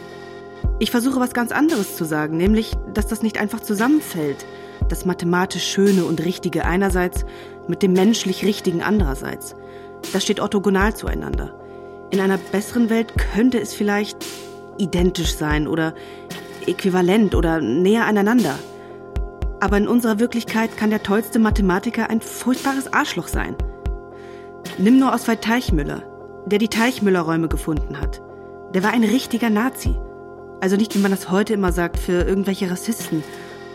Ich versuche was ganz anderes zu sagen, nämlich, dass das nicht einfach zusammenfällt. Das mathematisch Schöne und Richtige einerseits mit dem menschlich Richtigen andererseits. Das steht orthogonal zueinander. In einer besseren Welt könnte es vielleicht identisch sein oder äquivalent oder näher aneinander. Aber in unserer Wirklichkeit kann der tollste Mathematiker ein furchtbares Arschloch sein. Nimm nur Oswald Teichmüller, der die Teichmüller-Räume gefunden hat. Der war ein richtiger Nazi. Also nicht, wie man das heute immer sagt, für irgendwelche Rassisten,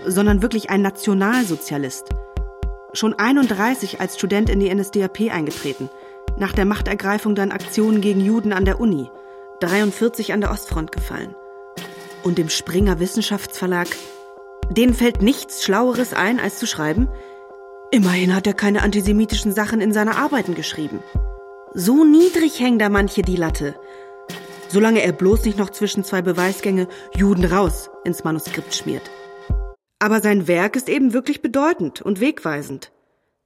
sondern wirklich ein Nationalsozialist. Schon 31 als Student in die NSDAP eingetreten. Nach der Machtergreifung dann Aktionen gegen Juden an der Uni. 43 an der Ostfront gefallen. Und im Springer Wissenschaftsverlag, denen fällt nichts Schlaueres ein, als zu schreiben, immerhin hat er keine antisemitischen Sachen in seine Arbeiten geschrieben. So niedrig hängt da manche die Latte. Solange er bloß nicht noch zwischen zwei Beweisgänge Juden raus ins Manuskript schmiert. Aber sein Werk ist eben wirklich bedeutend und wegweisend.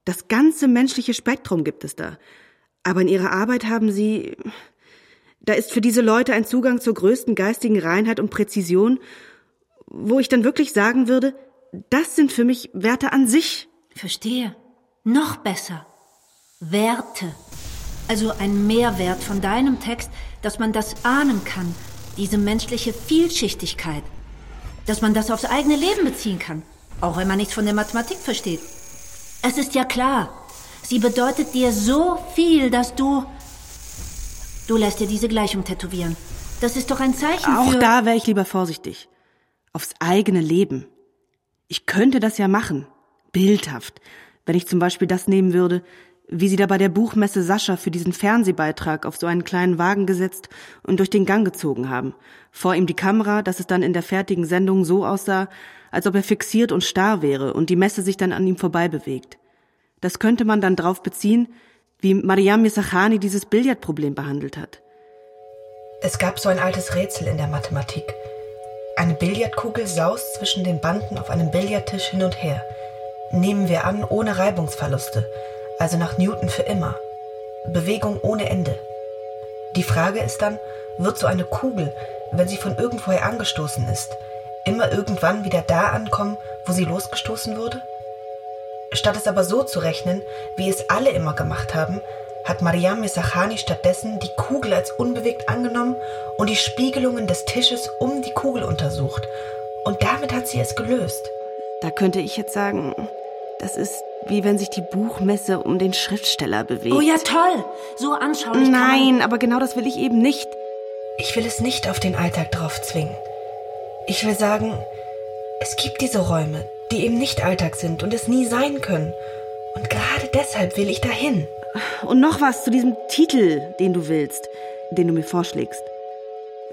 Das ganze menschliche Spektrum gibt es da. Aber in ihrer Arbeit haben sie, da ist für diese Leute ein Zugang zur größten geistigen Reinheit und Präzision, wo ich dann wirklich sagen würde, das sind für mich Werte an sich. Verstehe. Noch besser. Werte. Also ein Mehrwert von deinem Text, dass man das ahnen kann. Diese menschliche Vielschichtigkeit. Dass man das aufs eigene Leben beziehen kann. Auch wenn man nichts von der Mathematik versteht. Es ist ja klar. Sie bedeutet dir so viel, dass du. Du lässt dir diese Gleichung tätowieren. Das ist doch ein Zeichen Auch für. da wäre ich lieber vorsichtig. Aufs eigene Leben. Ich könnte das ja machen. Bildhaft. Wenn ich zum Beispiel das nehmen würde, wie sie da bei der Buchmesse Sascha für diesen Fernsehbeitrag auf so einen kleinen Wagen gesetzt und durch den Gang gezogen haben. Vor ihm die Kamera, dass es dann in der fertigen Sendung so aussah, als ob er fixiert und starr wäre und die Messe sich dann an ihm vorbei bewegt. Das könnte man dann drauf beziehen, wie Mariam Misachani dieses Billardproblem behandelt hat. Es gab so ein altes Rätsel in der Mathematik. Eine Billardkugel saust zwischen den Banden auf einem Billardtisch hin und her. Nehmen wir an, ohne Reibungsverluste, also nach Newton für immer. Bewegung ohne Ende. Die Frage ist dann, wird so eine Kugel, wenn sie von irgendwoher angestoßen ist, immer irgendwann wieder da ankommen, wo sie losgestoßen wurde? Statt es aber so zu rechnen, wie es alle immer gemacht haben, hat Mariam Messachani stattdessen die Kugel als unbewegt angenommen und die Spiegelungen des Tisches um die Kugel untersucht. Und damit hat sie es gelöst. Da könnte ich jetzt sagen, das ist wie wenn sich die Buchmesse um den Schriftsteller bewegt. Oh ja, toll. So anschaulich. Nein, aber genau das will ich eben nicht. Ich will es nicht auf den Alltag drauf zwingen. Ich will sagen, es gibt diese Räume, die eben nicht Alltag sind und es nie sein können. Und gerade deshalb will ich dahin. Und noch was zu diesem Titel, den du willst, den du mir vorschlägst.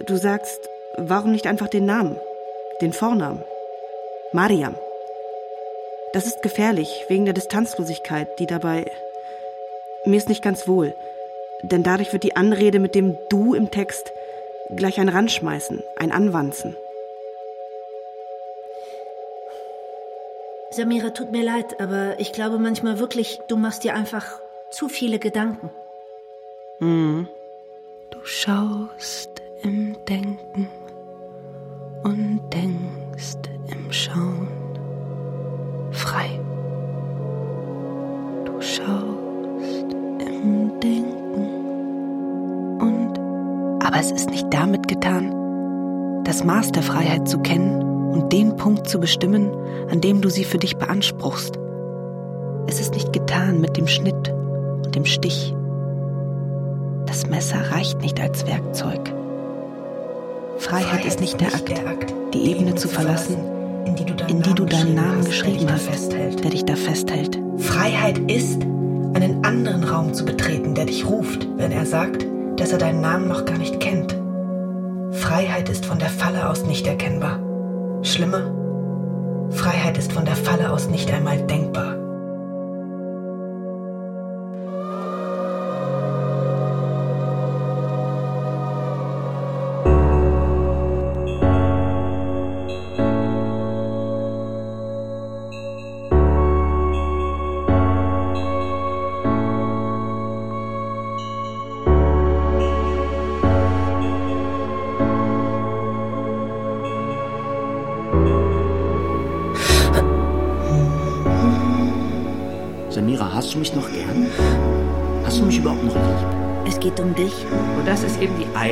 Du sagst, warum nicht einfach den Namen, den Vornamen? Mariam. Das ist gefährlich, wegen der Distanzlosigkeit, die dabei... Mir ist nicht ganz wohl, denn dadurch wird die Anrede mit dem Du im Text gleich ein Ranschmeißen, ein Anwanzen. Samira, tut mir leid, aber ich glaube manchmal wirklich, du machst dir einfach zu viele Gedanken. Mhm. Du schaust im Denken Maß der Freiheit zu kennen und den Punkt zu bestimmen, an dem du sie für dich beanspruchst. Es ist nicht getan mit dem Schnitt und dem Stich. Das Messer reicht nicht als Werkzeug. Freiheit, ist nicht der Akt, die Ebene zu verlassen, in die du, deinen in die du deinen Namen Namen geschrieben hast, der festhält. der dich da festhält. Freiheit ist, einen anderen Raum zu betreten, der dich ruft, wenn er sagt, dass er deinen Namen noch gar nicht kennt. Freiheit ist von der Falle aus nicht erkennbar. Schlimmer, Freiheit ist von der Falle aus nicht einmal denkbar.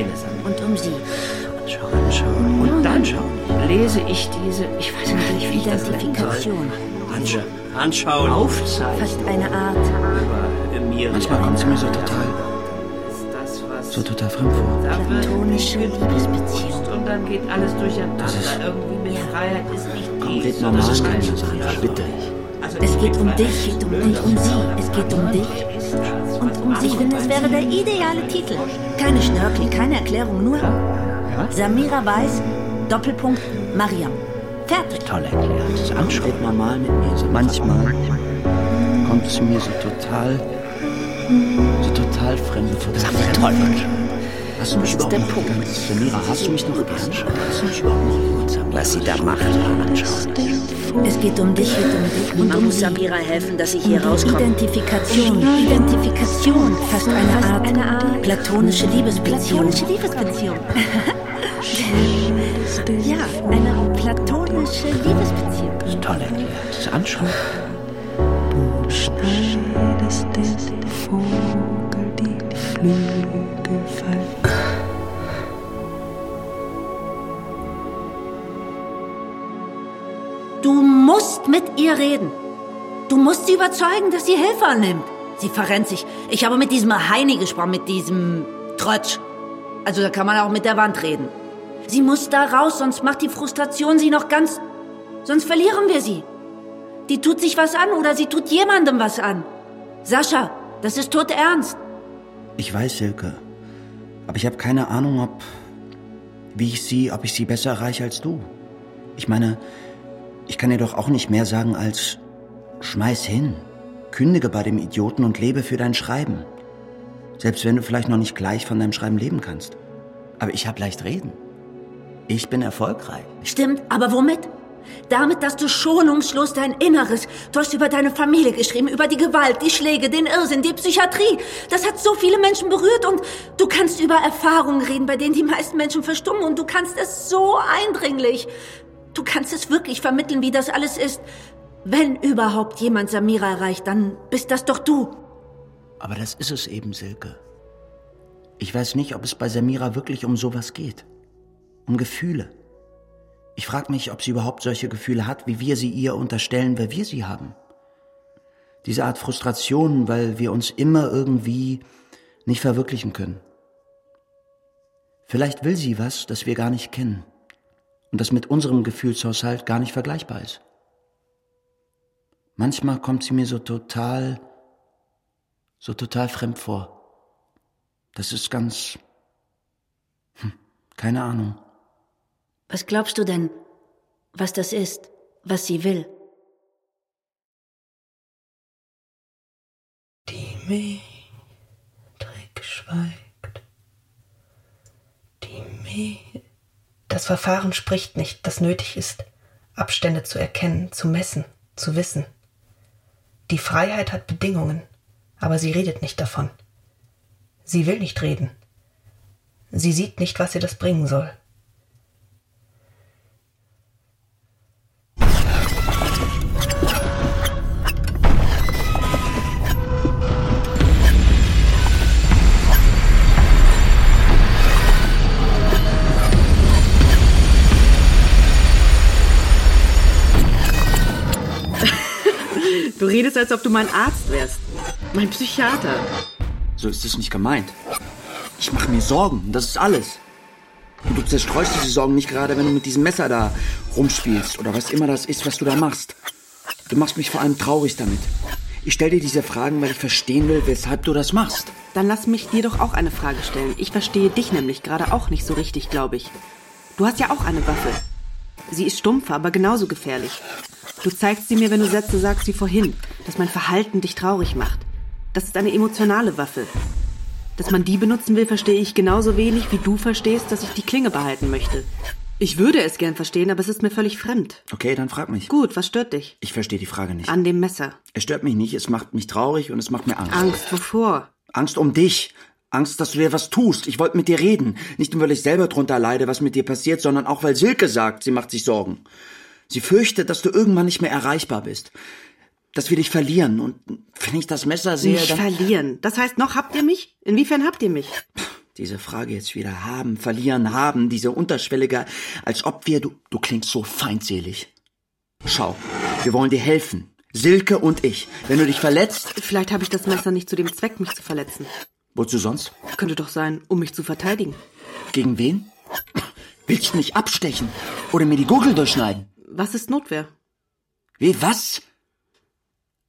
Ist eben die eine Sache. und um sie. Schau, schau. Und dann lese ich diese, ich weiß gar nicht, wie ich das nennen soll. Identifikation. Anschauen. Anschauen. Aufzeichnung Fast eine Art. über Miriam. Manchmal kommt sie mir so total, so total fremd vor. platonische Liebesbeziehung. Und dann geht alles durcheinander. Das ist- Irgendwie mit Freiheit ist nicht sondern normal das ist Samira, das. bitte. Also Es geht um dich geht um, und um sie. Es geht um dich und um sie. Ich finde, es wäre der ideale Titel. Keine Schnörkel, keine Erklärung, nur Samira Weiß, Doppelpunkt, Mariam. Fertig. Toll erklärt. Das. Red normal mit mir. Samira. Manchmal kommt es mir so total, so total fremd vor. Das ist toll. Hast du mich Das ist überhaupt der noch gern? Samira, hast du mich noch gern? Hast du mich überhaupt noch? Was sie da macht. Anschauen. Es geht um dich, geht um dich und um Samira helfen, dass sie hier rauskommt. Identifikation, Identifikation, fast eine Art, eine Art platonische Liebesbeziehung. Platonische Liebesbeziehung. ja, eine platonische Liebesbeziehung. Toll erklärt. Das Anschauen. schneidest dem Vogel die Flügel fallen. Mit ihr reden. Du musst sie überzeugen, dass sie Hilfe annimmt. Sie verrennt sich. Ich habe mit diesem Heini gesprochen, mit diesem Trotsch. Also da kann man auch mit der Wand reden. Sie muss da raus, sonst macht die Frustration sie noch ganz... Sonst verlieren wir sie. Die tut sich was an oder sie tut jemandem was an. Sascha, das ist tot ernst. Ich weiß, Silke. Aber ich habe keine Ahnung, ob. wie ich sie, ob ich sie besser erreiche als du. Ich meine, ich kann dir doch auch nicht mehr sagen als. Schmeiß hin. Kündige bei dem Idioten und lebe für dein Schreiben. Selbst wenn du vielleicht noch nicht gleich von deinem Schreiben leben kannst. Aber ich hab leicht reden. Ich bin erfolgreich. Stimmt, aber womit? Damit, dass du schonungslos dein Inneres, du hast über deine Familie geschrieben, über die Gewalt, die Schläge, den Irrsinn, die Psychiatrie. Das hat so viele Menschen berührt und du kannst über Erfahrungen reden, bei denen die meisten Menschen verstummen und du kannst es so eindringlich. Du kannst es wirklich vermitteln, wie das alles ist. Wenn überhaupt jemand Samira erreicht, dann bist das doch du. Aber das ist es eben, Silke. Ich weiß nicht, ob es bei Samira wirklich um sowas geht. Um Gefühle. Ich frage mich, ob sie überhaupt solche Gefühle hat, wie wir sie ihr unterstellen, weil wir sie haben. Diese Art Frustration, weil wir uns immer irgendwie nicht verwirklichen können. Vielleicht will sie was, das wir gar nicht kennen und das mit unserem Gefühlshaushalt gar nicht vergleichbar ist. Manchmal kommt sie mir so total, so total fremd vor. Das ist ganz, hm, keine Ahnung. Was glaubst du denn, was das ist, was sie will? Die Metrik schweigt. Die Metrik. Das Verfahren spricht nicht, das nötig ist, Abstände zu erkennen, zu messen, zu wissen. Die Freiheit hat Bedingungen, aber sie redet nicht davon. Sie will nicht reden. Sie sieht nicht, was ihr das bringen soll. Du redest, als ob du mein Arzt wärst. Mein Psychiater. So ist es nicht gemeint. Ich mache mir Sorgen, das ist alles. Und du zerstreust diese Sorgen nicht gerade, wenn du mit diesem Messer da rumspielst oder was immer das ist, was du da machst. Du machst mich vor allem traurig damit. Ich stelle dir diese Fragen, weil ich verstehen will, weshalb du das machst. Dann lass mich dir doch auch eine Frage stellen. Ich verstehe dich nämlich gerade auch nicht so richtig, glaube ich. Du hast ja auch eine Waffe. Sie ist stumpfer, aber genauso gefährlich. Du zeigst sie mir, wenn du Sätze sagst wie vorhin, dass mein Verhalten dich traurig macht. Das ist eine emotionale Waffe. Dass man die benutzen will, verstehe ich genauso wenig, wie du verstehst, dass ich die Klinge behalten möchte. Ich würde es gern verstehen, aber es ist mir völlig fremd. Okay, dann frag mich. Gut, was stört dich? Ich verstehe die Frage nicht. An dem Messer. Es stört mich nicht, es macht mich traurig und es macht mir Angst. Angst, wovor? Angst um dich. Angst, dass du dir was tust. Ich wollte mit dir reden. Nicht nur, weil ich selber drunter leide, was mit dir passiert, sondern auch, weil Silke sagt, sie macht sich Sorgen. Sie fürchtet, dass du irgendwann nicht mehr erreichbar bist. Dass wir dich verlieren. Und wenn ich das Messer sehe, Nicht dann... verlieren. Das heißt, noch habt ihr mich? Inwiefern habt ihr mich? Diese Frage jetzt wieder haben, verlieren, haben, diese unterschwellige, als ob wir, du, du klingst so feindselig. Schau, wir wollen dir helfen. Silke und ich. Wenn du dich verletzt, Vielleicht habe ich das Messer nicht zu dem Zweck, mich zu verletzen. Wozu sonst? Könnte doch sein, um mich zu verteidigen. Gegen wen? Willst du mich abstechen? Oder mir die Gurgel durchschneiden? Was ist Notwehr? Wie, was?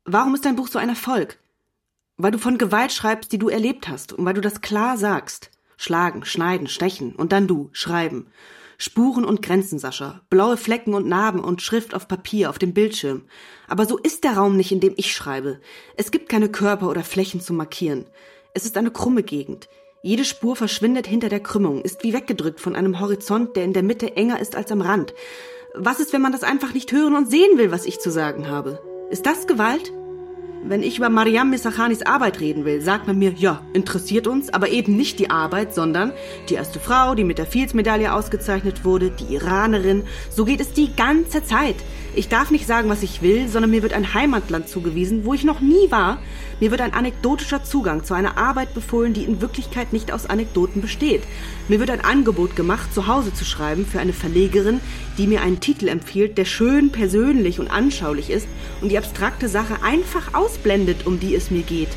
Warum ist dein Buch so ein Erfolg? Weil du von Gewalt schreibst, die du erlebt hast und weil du das klar sagst. Schlagen, schneiden, stechen und dann du, schreiben. Spuren und Grenzen, Sascha. Blaue Flecken und Narben und Schrift auf Papier, auf dem Bildschirm. Aber so ist der Raum nicht, in dem ich schreibe. Es gibt keine Körper oder Flächen zu markieren. Es ist eine krumme Gegend. Jede Spur verschwindet hinter der Krümmung, ist wie weggedrückt von einem Horizont, der in der Mitte enger ist als am Rand. Was ist, wenn man das einfach nicht hören und sehen will, was ich zu sagen habe? Ist das Gewalt? Wenn ich über Mariam Missachanis Arbeit reden will, sagt man mir, ja, interessiert uns, aber eben nicht die Arbeit, sondern die erste Frau, die mit der Fields-Medaille ausgezeichnet wurde, die Iranerin. So geht es die ganze Zeit. Ich darf nicht sagen, was ich will, sondern mir wird ein Heimatland zugewiesen, wo ich noch nie war. Mir wird ein anekdotischer Zugang zu einer Arbeit befohlen, die in Wirklichkeit nicht aus Anekdoten besteht. Mir wird ein Angebot gemacht, zu Hause zu schreiben für eine Verlegerin, die mir einen Titel empfiehlt, der schön persönlich und anschaulich ist und die abstrakte Sache einfach ausblendet, um die es mir geht.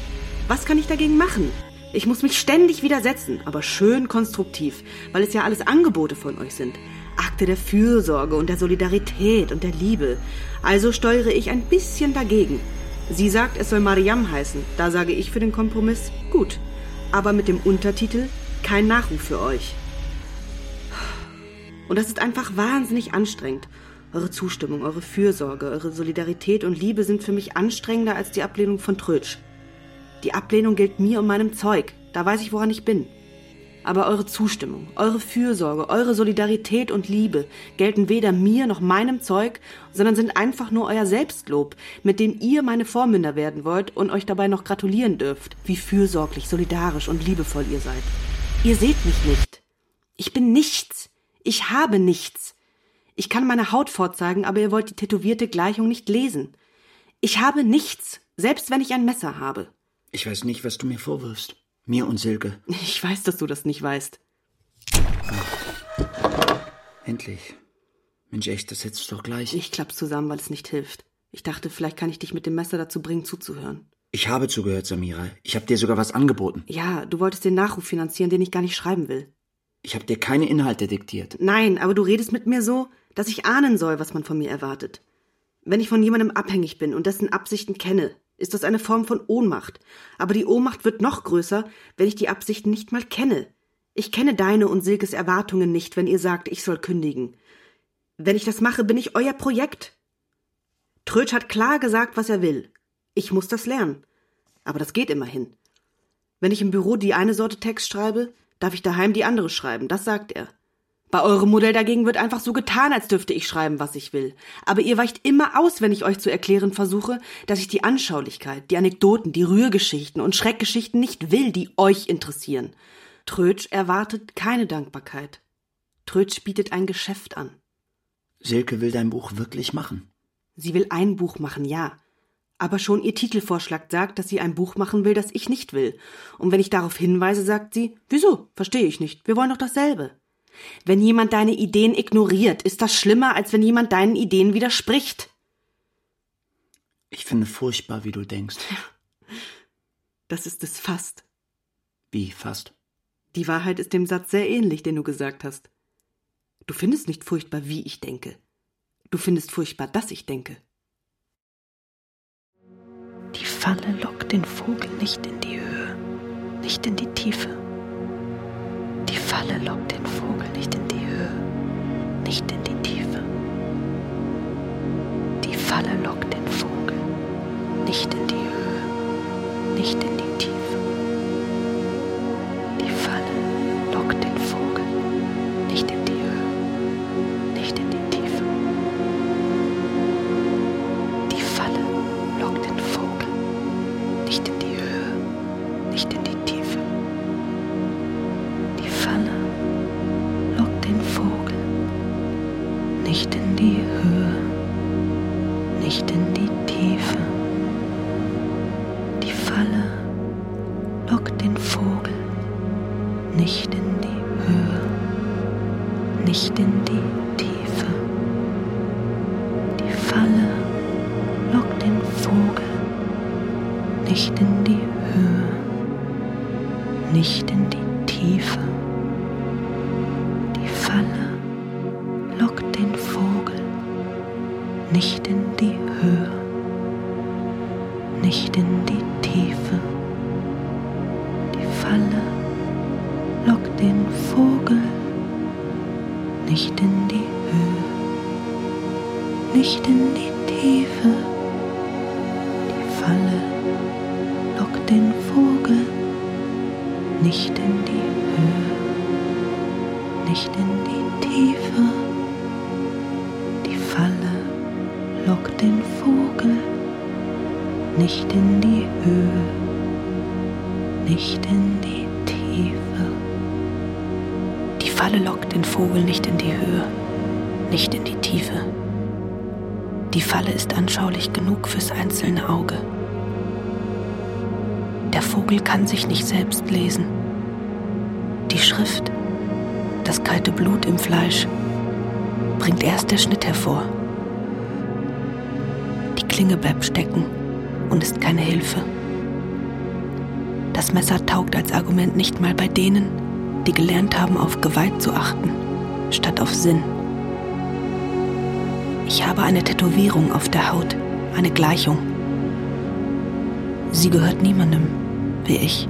Was kann ich dagegen machen? Ich muss mich ständig widersetzen, aber schön konstruktiv, weil es ja alles Angebote von euch sind. Akte der Fürsorge und der Solidarität und der Liebe. Also steuere ich ein bisschen dagegen. Sie sagt, es soll Mariam heißen. Da sage ich für den Kompromiss, gut. Aber mit dem Untertitel, kein Nachruf für euch. Und das ist einfach wahnsinnig anstrengend. Eure Zustimmung, eure Fürsorge, eure Solidarität und Liebe sind für mich anstrengender als die Ablehnung von Trötsch. Die Ablehnung gilt mir und meinem Zeug. Da weiß ich, woran ich bin. Aber eure Zustimmung, eure Fürsorge, eure Solidarität und Liebe gelten weder mir noch meinem Zeug, sondern sind einfach nur euer Selbstlob, mit dem ihr meine Vormünder werden wollt und euch dabei noch gratulieren dürft, wie fürsorglich, solidarisch und liebevoll ihr seid. Ihr seht mich nicht. Ich bin nichts. Ich habe nichts. Ich kann meine Haut vorzeigen, aber ihr wollt die tätowierte Gleichung nicht lesen. Ich habe nichts, selbst wenn ich ein Messer habe. Ich weiß nicht, was du mir vorwirfst. Mir und Silke. Ich weiß, dass du das nicht weißt. Endlich. Mensch, echt, das hättest du doch gleich. Ich klapp's zusammen, weil es nicht hilft. Ich dachte, vielleicht kann ich dich mit dem Messer dazu bringen, zuzuhören. Ich habe zugehört, Samira. Ich habe dir sogar was angeboten. Ja, du wolltest den Nachruf finanzieren, den ich gar nicht schreiben will. Ich habe dir keine Inhalte diktiert. Nein, aber du redest mit mir so, dass ich ahnen soll, was man von mir erwartet. Wenn ich von jemandem abhängig bin und dessen Absichten kenne, ist das eine Form von Ohnmacht. Aber die Ohnmacht wird noch größer, wenn ich die Absichten nicht mal kenne. Ich kenne deine und Silkes Erwartungen nicht, wenn ihr sagt, ich soll kündigen. Wenn ich das mache, bin ich euer Projekt. Trötsch hat klar gesagt, was er will. Ich muss das lernen. Aber das geht immerhin. Wenn ich im Büro die eine Sorte Text schreibe, darf ich daheim die andere schreiben, das sagt er. Bei eurem Modell dagegen wird einfach so getan, als dürfte ich schreiben, was ich will. Aber ihr weicht immer aus, wenn ich euch zu erklären versuche, dass ich die Anschaulichkeit, die Anekdoten, die Rührgeschichten und Schreckgeschichten nicht will, die euch interessieren. Trötsch erwartet keine Dankbarkeit. Trötsch bietet ein Geschäft an. Silke will dein Buch wirklich machen. Sie will ein Buch machen, ja. Aber schon ihr Titelvorschlag sagt, dass sie ein Buch machen will, das ich nicht will. Und wenn ich darauf hinweise, sagt sie, wieso? Verstehe ich nicht. Wir wollen doch dasselbe. Wenn jemand deine Ideen ignoriert, ist das schlimmer, als wenn jemand deinen Ideen widerspricht. Ich finde furchtbar, wie du denkst. Das ist es fast. Wie fast? Die Wahrheit ist dem Satz sehr ähnlich, den du gesagt hast. Du findest nicht furchtbar, wie ich denke. Du findest furchtbar, dass ich denke. Die Falle lockt den Vogel nicht in die Höhe, nicht in die Tiefe. Die Falle lockt den Vogel nicht in die Höhe, nicht in die Tiefe. Die Falle lockt den Vogel nicht in die Höhe, nicht in die Tiefe. Nicht in die Höhe, nicht in die Tiefe. Falle ist anschaulich genug fürs einzelne Auge. Der Vogel kann sich nicht selbst lesen. Die Schrift, das kalte Blut im Fleisch, bringt erst der Schnitt hervor. Die Klinge bleibt stecken und ist keine Hilfe. Das Messer taugt als Argument nicht mal bei denen, die gelernt haben, auf Gewalt zu achten, statt auf Sinn. Ich habe eine Tätowierung auf der Haut, eine Gleichung. Sie gehört niemandem, wie ich,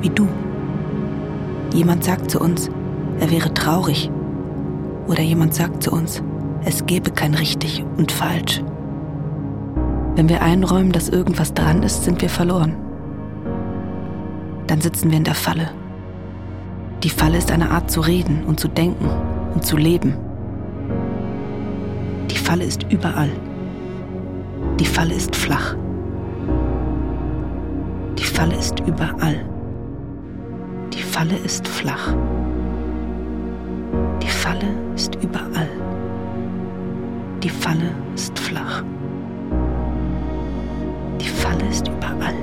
wie du. Jemand sagt zu uns, er wäre traurig. Oder jemand sagt zu uns, es gebe kein richtig und falsch. Wenn wir einräumen, dass irgendwas dran ist, sind wir verloren. Dann sitzen wir in der Falle. Die Falle ist eine Art zu reden und zu denken und zu leben. Die Falle ist überall. Die Falle ist flach. Die Falle ist überall. Die Falle ist flach. Die Falle ist überall. Die Falle ist flach. Die Falle ist überall.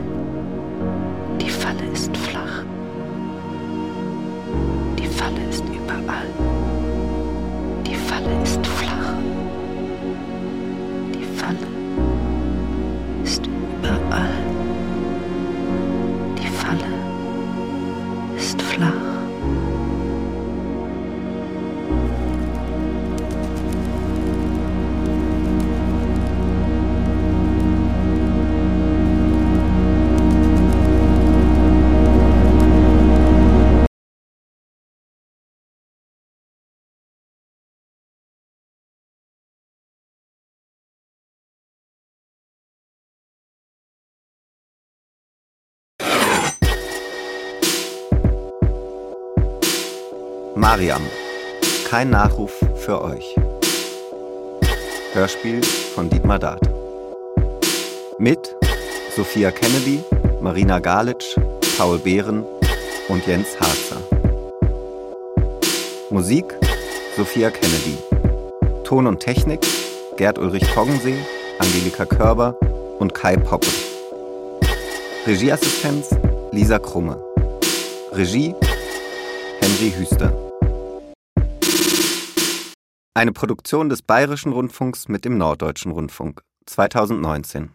Die Falle ist flach. Die Falle ist überall. Die Falle ist flach. Ist überall. Mariam. Kein Nachruf für euch. Hörspiel von Dietmar Dart. Mit Sophia Kennedy, Marina Galitsch, Paul Behren und Jens Harzer. Musik Sophia Kennedy. Ton und Technik Gerd Ulrich Toggensee, Angelika Körber und Kai Poppe. Regieassistenz Lisa Krumme. Regie Henry Hüster. Eine Produktion des Bayerischen Rundfunks mit dem Norddeutschen Rundfunk 2019.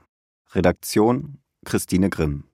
Redaktion Christine Grimm.